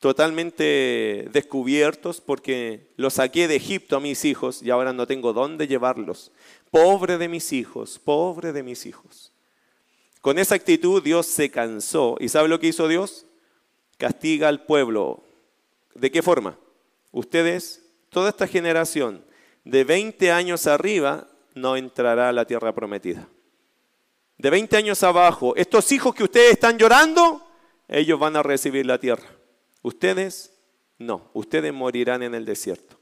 totalmente descubiertos porque los saqué de Egipto a mis hijos y ahora no tengo dónde llevarlos. Pobre de mis hijos, pobre de mis hijos. Con esa actitud Dios se cansó. ¿Y sabe lo que hizo Dios? Castiga al pueblo. ¿De qué forma? Ustedes, toda esta generación de 20 años arriba, no entrará a la tierra prometida. De 20 años abajo, estos hijos que ustedes están llorando, ellos van a recibir la tierra. Ustedes no, ustedes morirán en el desierto.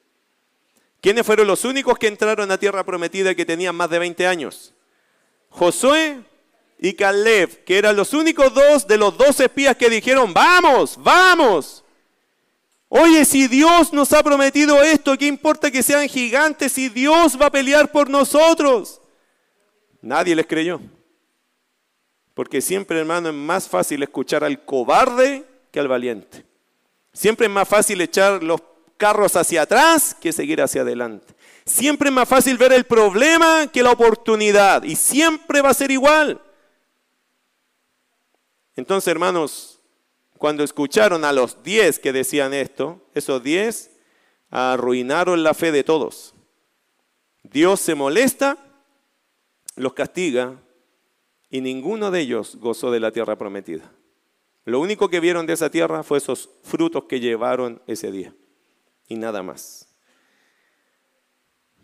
¿Quiénes fueron los únicos que entraron a tierra prometida que tenían más de 20 años? Josué y Caleb, que eran los únicos dos de los dos espías que dijeron, vamos, vamos. Oye, si Dios nos ha prometido esto, ¿qué importa que sean gigantes si Dios va a pelear por nosotros? Nadie les creyó. Porque siempre, hermano, es más fácil escuchar al cobarde que al valiente. Siempre es más fácil echar los carros hacia atrás que seguir hacia adelante. Siempre es más fácil ver el problema que la oportunidad y siempre va a ser igual. Entonces, hermanos, cuando escucharon a los diez que decían esto, esos diez arruinaron la fe de todos. Dios se molesta, los castiga y ninguno de ellos gozó de la tierra prometida. Lo único que vieron de esa tierra fue esos frutos que llevaron ese día y nada más.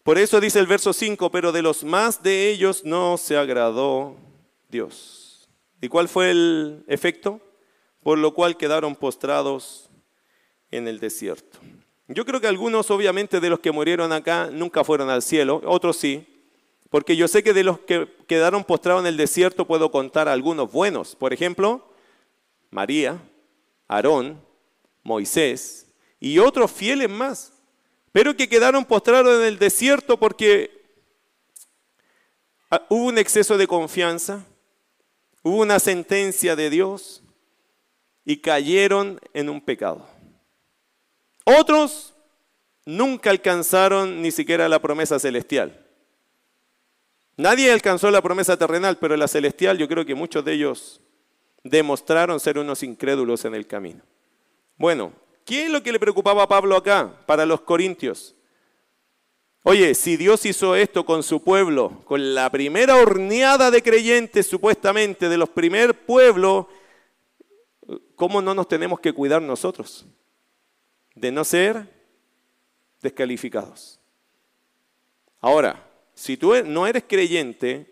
Por eso dice el verso 5, pero de los más de ellos no se agradó Dios. ¿Y cuál fue el efecto? Por lo cual quedaron postrados en el desierto. Yo creo que algunos, obviamente, de los que murieron acá nunca fueron al cielo, otros sí, porque yo sé que de los que quedaron postrados en el desierto puedo contar algunos buenos. Por ejemplo, María, Aarón, Moisés y otros fieles más, pero que quedaron postrados en el desierto porque hubo un exceso de confianza, hubo una sentencia de Dios y cayeron en un pecado. Otros nunca alcanzaron ni siquiera la promesa celestial. Nadie alcanzó la promesa terrenal, pero la celestial yo creo que muchos de ellos demostraron ser unos incrédulos en el camino. Bueno, ¿qué es lo que le preocupaba a Pablo acá para los corintios? Oye, si Dios hizo esto con su pueblo, con la primera horneada de creyentes supuestamente de los primer pueblos, ¿cómo no nos tenemos que cuidar nosotros? de no ser descalificados. Ahora, si tú e-, no eres creyente,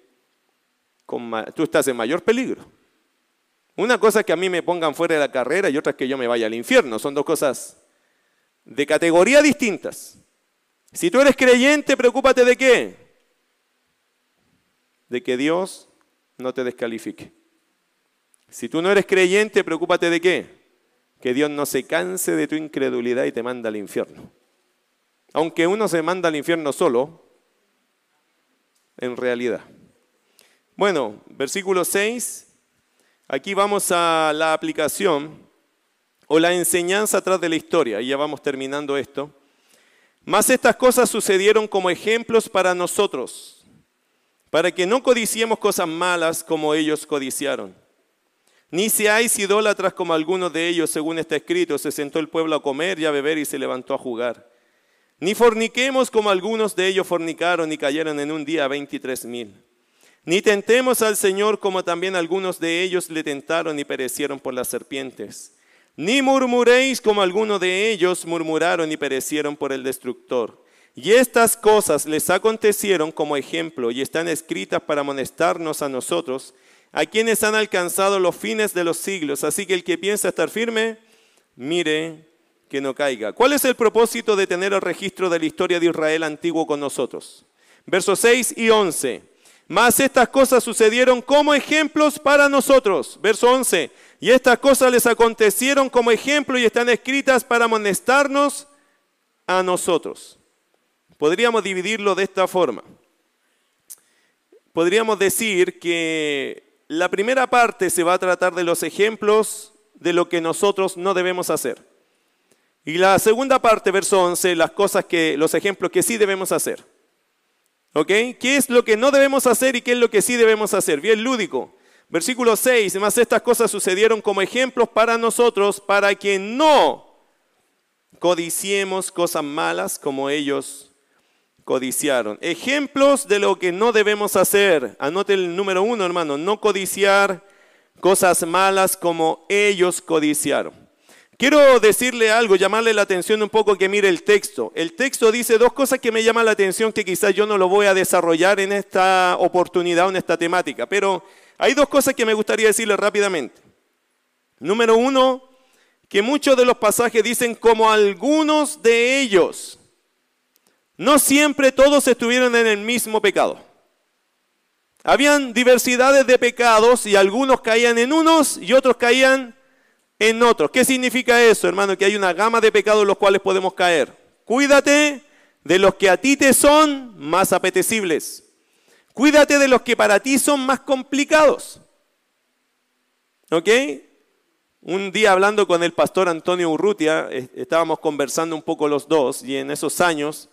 tú estás en mayor peligro. Una cosa es que a mí me pongan fuera de la carrera y otra es que yo me vaya al infierno. Son dos cosas de categoría distintas. Si tú eres creyente, preocúpate de qué? De que Dios no te descalifique. Si tú no eres creyente, preocúpate de qué? que Dios no se canse de tu incredulidad y te manda al infierno. Aunque uno se manda al infierno solo, en realidad. Bueno, versículo 6, aquí vamos a la aplicación o la enseñanza atrás de la historia, y ya vamos terminando esto. Mas estas cosas sucedieron como ejemplos para nosotros, para que no codiciemos cosas malas como ellos codiciaron. Ni seáis idólatras como algunos de ellos, según está escrito, se sentó el pueblo a comer y a beber y se levantó a jugar. Ni forniquemos como algunos de ellos fornicaron y cayeron en un día veintitrés mil. Ni tentemos al Señor como también algunos de ellos le tentaron y perecieron por las serpientes. Ni murmuréis como algunos de ellos murmuraron y perecieron por el destructor. Y estas cosas les acontecieron como ejemplo y están escritas para amonestarnos a nosotros a quienes han alcanzado los fines de los siglos. Así que el que piensa estar firme, mire que no caiga. ¿Cuál es el propósito de tener el registro de la historia de Israel antiguo con nosotros? Versos 6 y 11. Mas estas cosas sucedieron como ejemplos para nosotros. Verso 11. Y estas cosas les acontecieron como ejemplo y están escritas para amonestarnos a nosotros. Podríamos dividirlo de esta forma. Podríamos decir que la primera parte se va a tratar de los ejemplos de lo que nosotros no debemos hacer. Y la segunda parte, verso 11, las cosas que, los ejemplos que sí debemos hacer. ¿Ok? ¿Qué es lo que no debemos hacer y qué es lo que sí debemos hacer? Bien lúdico. Versículo 6, más estas cosas sucedieron como ejemplos para nosotros, para que no codiciemos cosas malas como ellos codiciaron. Ejemplos de lo que no debemos hacer. Anote el número uno, hermano. No codiciar cosas malas como ellos codiciaron. Quiero decirle algo, llamarle la atención un poco que mire el texto. El texto dice dos cosas que me llaman la atención que quizás yo no lo voy a desarrollar en esta oportunidad o en esta temática, pero hay dos cosas que me gustaría decirle rápidamente. Número uno, que muchos de los pasajes dicen como algunos de ellos. No siempre todos estuvieron en el mismo pecado. Habían diversidades de pecados y algunos caían en unos y otros caían en otros. ¿Qué significa eso, hermano? Que hay una gama de pecados en los cuales podemos caer. Cuídate de los que a ti te son más apetecibles. Cuídate de los que para ti son más complicados. ¿Ok? Un día hablando con el pastor Antonio Urrutia, estábamos conversando un poco los dos y en esos años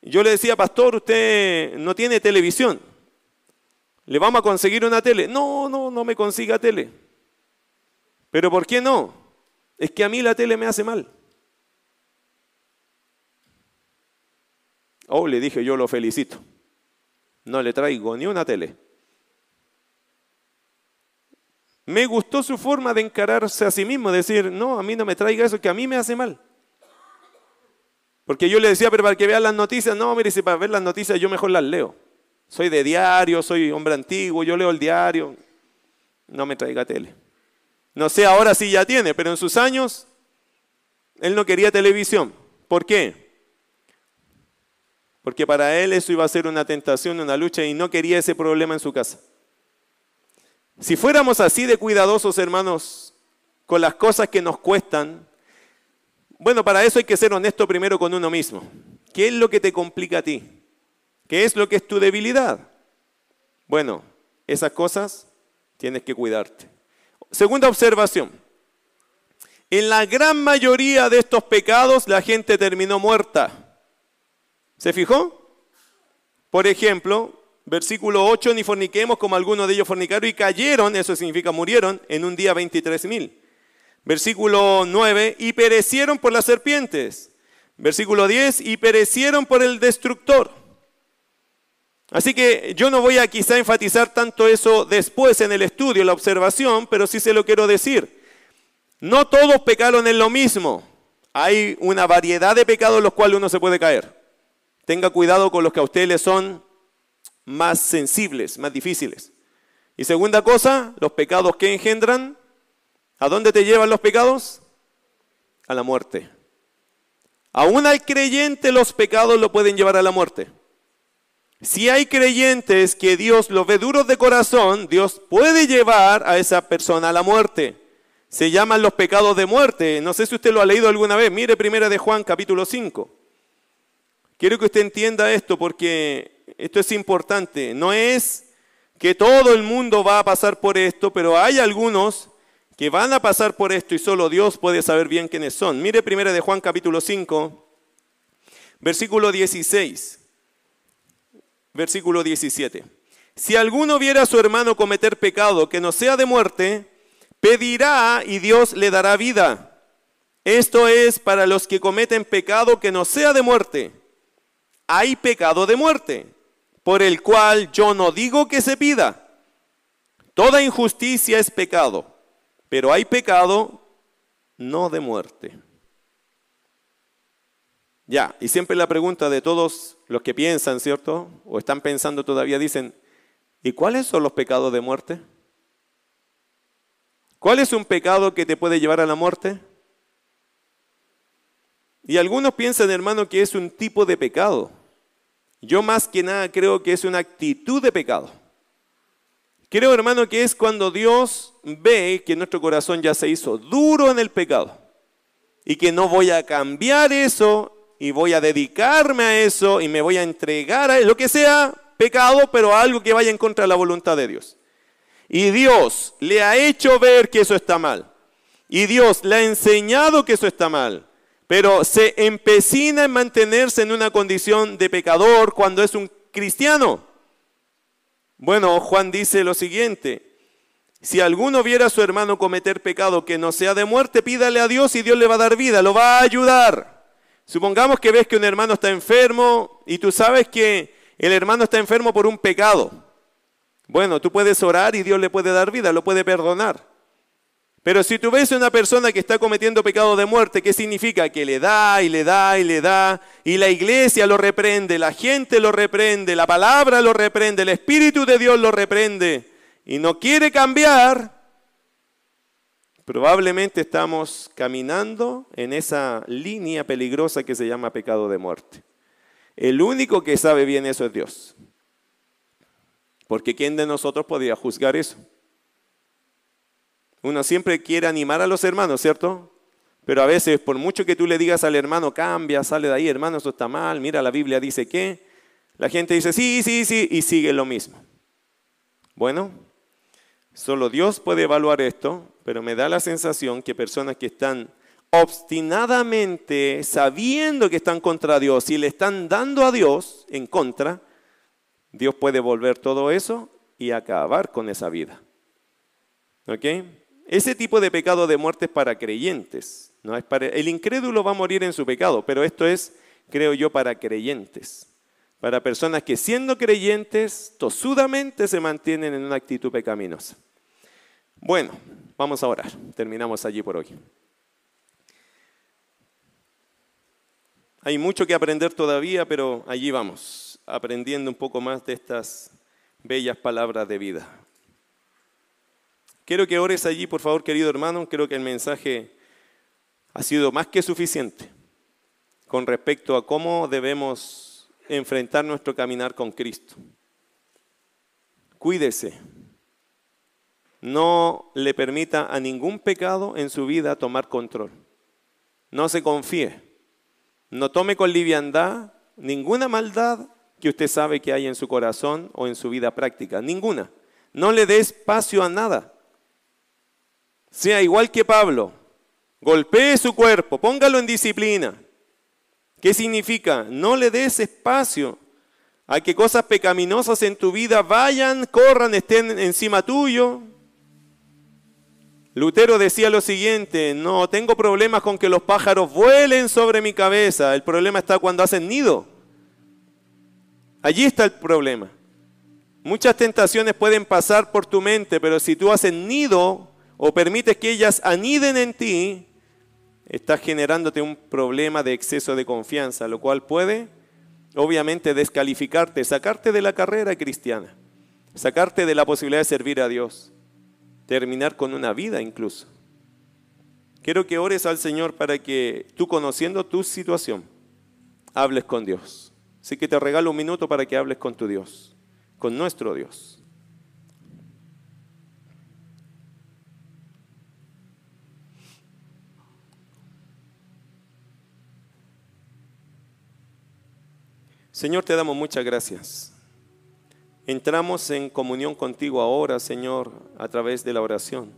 yo le decía, pastor, usted no tiene televisión. ¿Le vamos a conseguir una tele? No, no, no me consiga tele. ¿Pero por qué no? Es que a mí la tele me hace mal. Oh, le dije, yo lo felicito. No le traigo ni una tele. Me gustó su forma de encararse a sí mismo, decir, no, a mí no me traiga eso que a mí me hace mal. Porque yo le decía, pero para que vean las noticias, no, mire, si para ver las noticias yo mejor las leo. Soy de diario, soy hombre antiguo, yo leo el diario. No me traiga tele. No sé ahora si ya tiene, pero en sus años él no quería televisión. ¿Por qué? Porque para él eso iba a ser una tentación, una lucha y no quería ese problema en su casa. Si fuéramos así de cuidadosos, hermanos, con las cosas que nos cuestan, bueno, para eso hay que ser honesto primero con uno mismo. ¿Qué es lo que te complica a ti? ¿Qué es lo que es tu debilidad? Bueno, esas cosas tienes que cuidarte. Segunda observación. En la gran mayoría de estos pecados la gente terminó muerta. ¿Se fijó? Por ejemplo, versículo 8, ni forniquemos como algunos de ellos fornicaron y cayeron, eso significa murieron, en un día 23 mil. Versículo 9, y perecieron por las serpientes. Versículo 10, y perecieron por el destructor. Así que yo no voy a quizá enfatizar tanto eso después en el estudio, la observación, pero sí se lo quiero decir. No todos pecaron en lo mismo. Hay una variedad de pecados en los cuales uno se puede caer. Tenga cuidado con los que a usted le son más sensibles, más difíciles. Y segunda cosa, los pecados que engendran, ¿a dónde te llevan los pecados? A la muerte. Aún al creyente los pecados lo pueden llevar a la muerte. Si hay creyentes que Dios los ve duros de corazón, Dios puede llevar a esa persona a la muerte. Se llaman los pecados de muerte. No sé si usted lo ha leído alguna vez. Mire primera de Juan capítulo 5. Quiero que usted entienda esto porque esto es importante. No es que todo el mundo va a pasar por esto, pero hay algunos que van a pasar por esto y solo Dios puede saber bien quiénes son. Mire primero de Juan capítulo 5, versículo 16, versículo 17. Si alguno viera a su hermano cometer pecado que no sea de muerte, pedirá y Dios le dará vida. Esto es para los que cometen pecado que no sea de muerte. Hay pecado de muerte por el cual yo no digo que se pida. Toda injusticia es pecado, pero hay pecado no de muerte. Ya, y siempre la pregunta de todos los que piensan, ¿cierto? O están pensando todavía, dicen, ¿y cuáles son los pecados de muerte? ¿Cuál es un pecado que te puede llevar a la muerte? Y algunos piensan, hermano, que es un tipo de pecado. Yo más que nada creo que es una actitud de pecado. Creo, hermano, que es cuando Dios ve que nuestro corazón ya se hizo duro en el pecado y que no voy a cambiar eso y voy a dedicarme a eso y me voy a entregar a lo que sea pecado, pero algo que vaya en contra de la voluntad de Dios. Y Dios le ha hecho ver que eso está mal. Y Dios le ha enseñado que eso está mal pero se empecina en mantenerse en una condición de pecador cuando es un cristiano. Bueno, Juan dice lo siguiente, si alguno viera a su hermano cometer pecado que no sea de muerte, pídale a Dios y Dios le va a dar vida, lo va a ayudar. Supongamos que ves que un hermano está enfermo y tú sabes que el hermano está enfermo por un pecado. Bueno, tú puedes orar y Dios le puede dar vida, lo puede perdonar. Pero si tú ves a una persona que está cometiendo pecado de muerte, ¿qué significa? Que le da y le da y le da, y la iglesia lo reprende, la gente lo reprende, la palabra lo reprende, el Espíritu de Dios lo reprende, y no quiere cambiar, probablemente estamos caminando en esa línea peligrosa que se llama pecado de muerte. El único que sabe bien eso es Dios. Porque ¿quién de nosotros podría juzgar eso? Uno siempre quiere animar a los hermanos, ¿cierto? Pero a veces, por mucho que tú le digas al hermano, cambia, sale de ahí, hermano, eso está mal, mira, la Biblia dice que, la gente dice, sí, sí, sí, y sigue lo mismo. Bueno, solo Dios puede evaluar esto, pero me da la sensación que personas que están obstinadamente sabiendo que están contra Dios y le están dando a Dios en contra, Dios puede volver todo eso y acabar con esa vida. ¿Ok? Ese tipo de pecado de muerte es para creyentes. ¿no? Es para, el incrédulo va a morir en su pecado, pero esto es, creo yo, para creyentes. Para personas que siendo creyentes, tosudamente se mantienen en una actitud pecaminosa. Bueno, vamos a orar. Terminamos allí por hoy. Hay mucho que aprender todavía, pero allí vamos, aprendiendo un poco más de estas bellas palabras de vida. Quiero que ores allí, por favor, querido hermano. Creo que el mensaje ha sido más que suficiente con respecto a cómo debemos enfrentar nuestro caminar con Cristo. Cuídese. No le permita a ningún pecado en su vida tomar control. No se confíe. No tome con liviandad ninguna maldad que usted sabe que hay en su corazón o en su vida práctica. Ninguna. No le dé espacio a nada. Sea igual que Pablo. Golpee su cuerpo, póngalo en disciplina. ¿Qué significa? No le des espacio a que cosas pecaminosas en tu vida vayan, corran, estén encima tuyo. Lutero decía lo siguiente, no tengo problemas con que los pájaros vuelen sobre mi cabeza, el problema está cuando hacen nido. Allí está el problema. Muchas tentaciones pueden pasar por tu mente, pero si tú haces nido o permites que ellas aniden en ti, estás generándote un problema de exceso de confianza, lo cual puede, obviamente, descalificarte, sacarte de la carrera cristiana, sacarte de la posibilidad de servir a Dios terminar con una vida incluso. Quiero que ores al Señor para que tú conociendo tu situación, hables con Dios. Así que te regalo un minuto para que hables con tu Dios, con nuestro Dios. Señor, te damos muchas gracias Entramos en comunión contigo ahora, Señor, a través de la oración.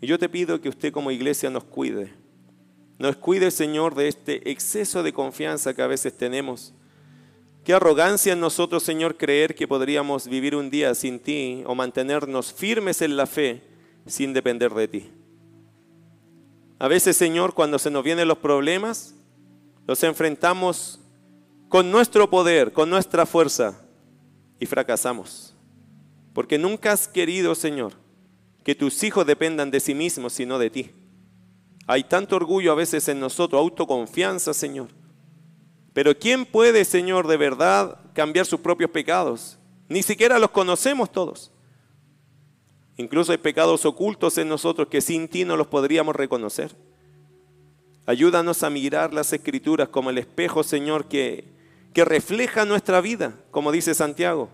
Y yo te pido que usted como iglesia nos cuide. Nos cuide, Señor, de este exceso de confianza que a veces tenemos. Qué arrogancia en nosotros, Señor, creer que podríamos vivir un día sin ti o mantenernos firmes en la fe sin depender de ti. A veces, Señor, cuando se nos vienen los problemas, los enfrentamos con nuestro poder, con nuestra fuerza, y fracasamos. Porque nunca has querido, Señor, que tus hijos dependan de sí mismos, sino de ti. Hay tanto orgullo a veces en nosotros, autoconfianza, Señor. Pero ¿quién puede, Señor, de verdad cambiar sus propios pecados? Ni siquiera los conocemos todos. Incluso hay pecados ocultos en nosotros que sin ti no los podríamos reconocer. Ayúdanos a mirar las escrituras como el espejo, Señor, que que refleja nuestra vida, como dice Santiago,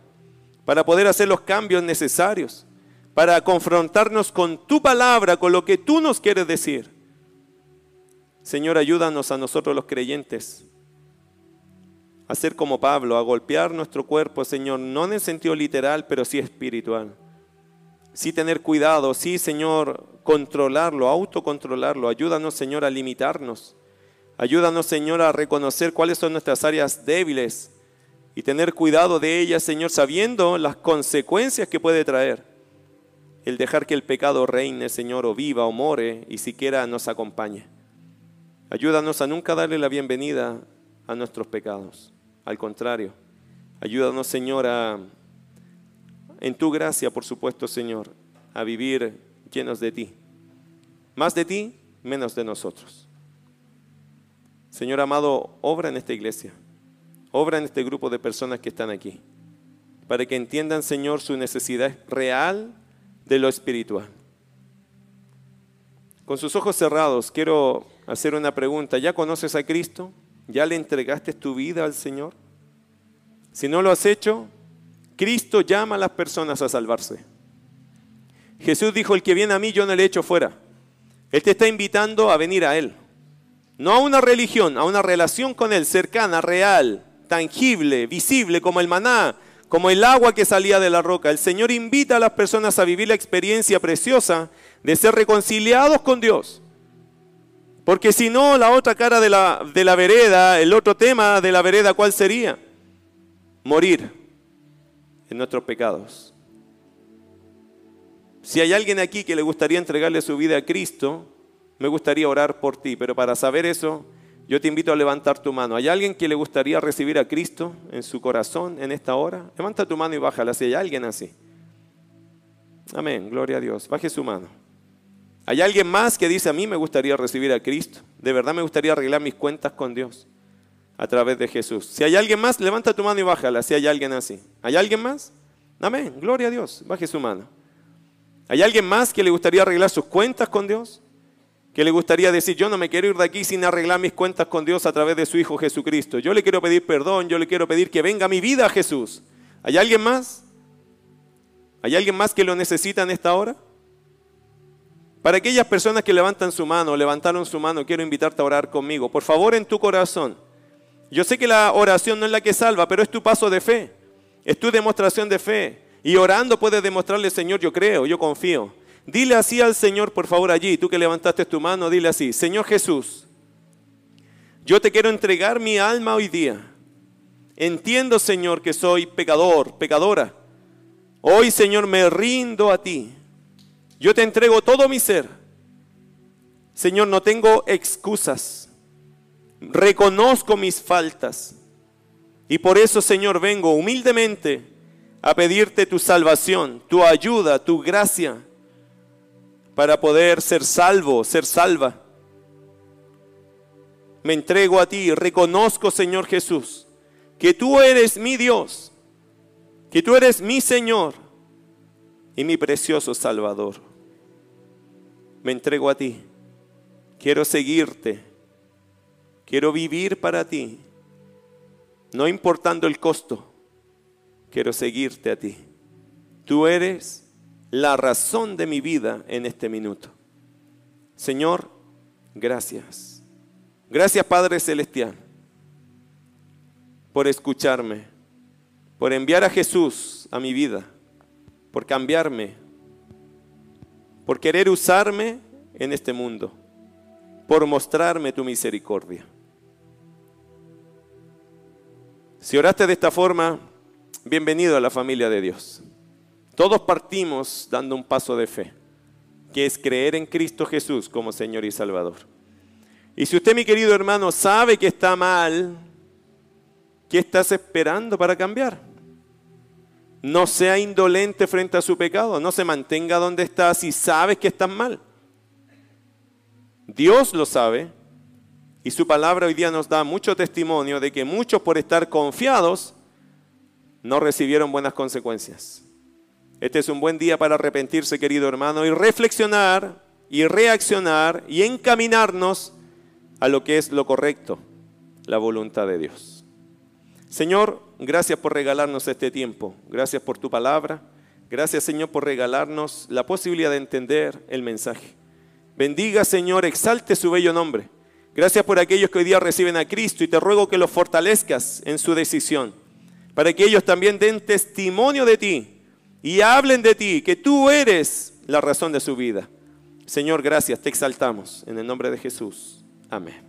para poder hacer los cambios necesarios, para confrontarnos con tu palabra, con lo que tú nos quieres decir. Señor, ayúdanos a nosotros los creyentes a ser como Pablo, a golpear nuestro cuerpo, Señor, no en el sentido literal, pero sí espiritual. Sí tener cuidado, sí, Señor, controlarlo, autocontrolarlo. Ayúdanos, Señor, a limitarnos Ayúdanos, Señor, a reconocer cuáles son nuestras áreas débiles y tener cuidado de ellas, Señor, sabiendo las consecuencias que puede traer el dejar que el pecado reine, Señor, o viva o more y siquiera nos acompañe. Ayúdanos a nunca darle la bienvenida a nuestros pecados. Al contrario, ayúdanos, Señor, en tu gracia, por supuesto, Señor, a vivir llenos de ti. Más de ti, menos de nosotros. Señor amado, obra en esta iglesia, obra en este grupo de personas que están aquí, para que entiendan, Señor, su necesidad real de lo espiritual. Con sus ojos cerrados, quiero hacer una pregunta. ¿Ya conoces a Cristo? ¿Ya le entregaste tu vida al Señor? Si no lo has hecho, Cristo llama a las personas a salvarse. Jesús dijo, el que viene a mí yo no le echo fuera. Él te está invitando a venir a Él. No a una religión, a una relación con Él cercana, real, tangible, visible, como el maná, como el agua que salía de la roca. El Señor invita a las personas a vivir la experiencia preciosa de ser reconciliados con Dios. Porque si no, la otra cara de la, vereda, el otro tema de la vereda, ¿cuál sería? Morir en nuestros pecados. Si hay alguien aquí que le gustaría entregarle su vida a Cristo, me gustaría orar por ti, pero para saber eso, yo te invito a levantar tu mano. ¿Hay alguien que le gustaría recibir a Cristo en su corazón en esta hora? Levanta tu mano y bájala si hay alguien así. Amén, gloria a Dios. Baje su mano. ¿Hay alguien más que dice a mí me gustaría recibir a Cristo? De verdad me gustaría arreglar mis cuentas con Dios a través de Jesús. Si hay alguien más, levanta tu mano y bájala, si hay alguien así. ¿Hay alguien más? Amén, gloria a Dios. Baje su mano. ¿Hay alguien más que le gustaría arreglar sus cuentas con Dios? Que le gustaría decir, yo no me quiero ir de aquí sin arreglar mis cuentas con Dios a través de su Hijo Jesucristo. Yo le quiero pedir perdón, yo le quiero pedir que venga mi vida a Jesús. ¿Hay alguien más? ¿Hay alguien más que lo necesita en esta hora? Para aquellas personas que levantan su mano, levantaron su mano, quiero invitarte a orar conmigo. Por favor, en tu corazón. Yo sé que la oración no es la que salva, pero es tu paso de fe. Es tu demostración de fe. Y orando puedes demostrarle, Señor, yo creo, yo confío. Dile así al Señor, por favor, allí, tú que levantaste tu mano, dile así, Señor Jesús, yo te quiero entregar mi alma hoy día. Entiendo, Señor, que soy pecador, pecadora. Hoy, Señor, me rindo a ti. Yo te entrego todo mi ser. Señor, no tengo excusas. Reconozco mis faltas. Y por eso, Señor, vengo humildemente a pedirte tu salvación, tu ayuda, tu gracia, para poder ser salvo, ser salva. Me entrego a ti, reconozco, Señor Jesús, que tú eres mi Dios, que tú eres mi Señor y mi precioso Salvador me entrego a ti. Quiero seguirte. Quiero vivir para ti. No importando el costo. Quiero seguirte a ti. Tú eres la razón de mi vida en este minuto. Señor, gracias. Gracias Padre Celestial por escucharme, por enviar a Jesús a mi vida, por cambiarme, por querer usarme en este mundo, por mostrarme tu misericordia. Si oraste de esta forma, bienvenido a la familia de Dios. Todos partimos dando un paso de fe, que es creer en Cristo Jesús como Señor y Salvador. Y si usted, mi querido hermano, sabe que está mal, ¿qué estás esperando para cambiar? No sea indolente frente a su pecado, no se mantenga donde está si sabes que estás mal. Dios lo sabe y su palabra hoy día nos da mucho testimonio de que muchos por estar confiados no recibieron buenas consecuencias. Este es un buen día para arrepentirse, querido hermano, y reflexionar y reaccionar y encaminarnos a lo que es lo correcto, la voluntad de Dios. Señor, gracias por regalarnos este tiempo. Gracias por tu palabra. Gracias, Señor, por regalarnos la posibilidad de entender el mensaje. Bendiga, Señor, exalte su bello nombre. Gracias por aquellos que hoy día reciben a Cristo y te ruego que los fortalezcas en su decisión, para que ellos también den testimonio de ti y hablen de ti, que tú eres la razón de su vida. Señor, gracias, te exaltamos en el nombre de Jesús. Amén.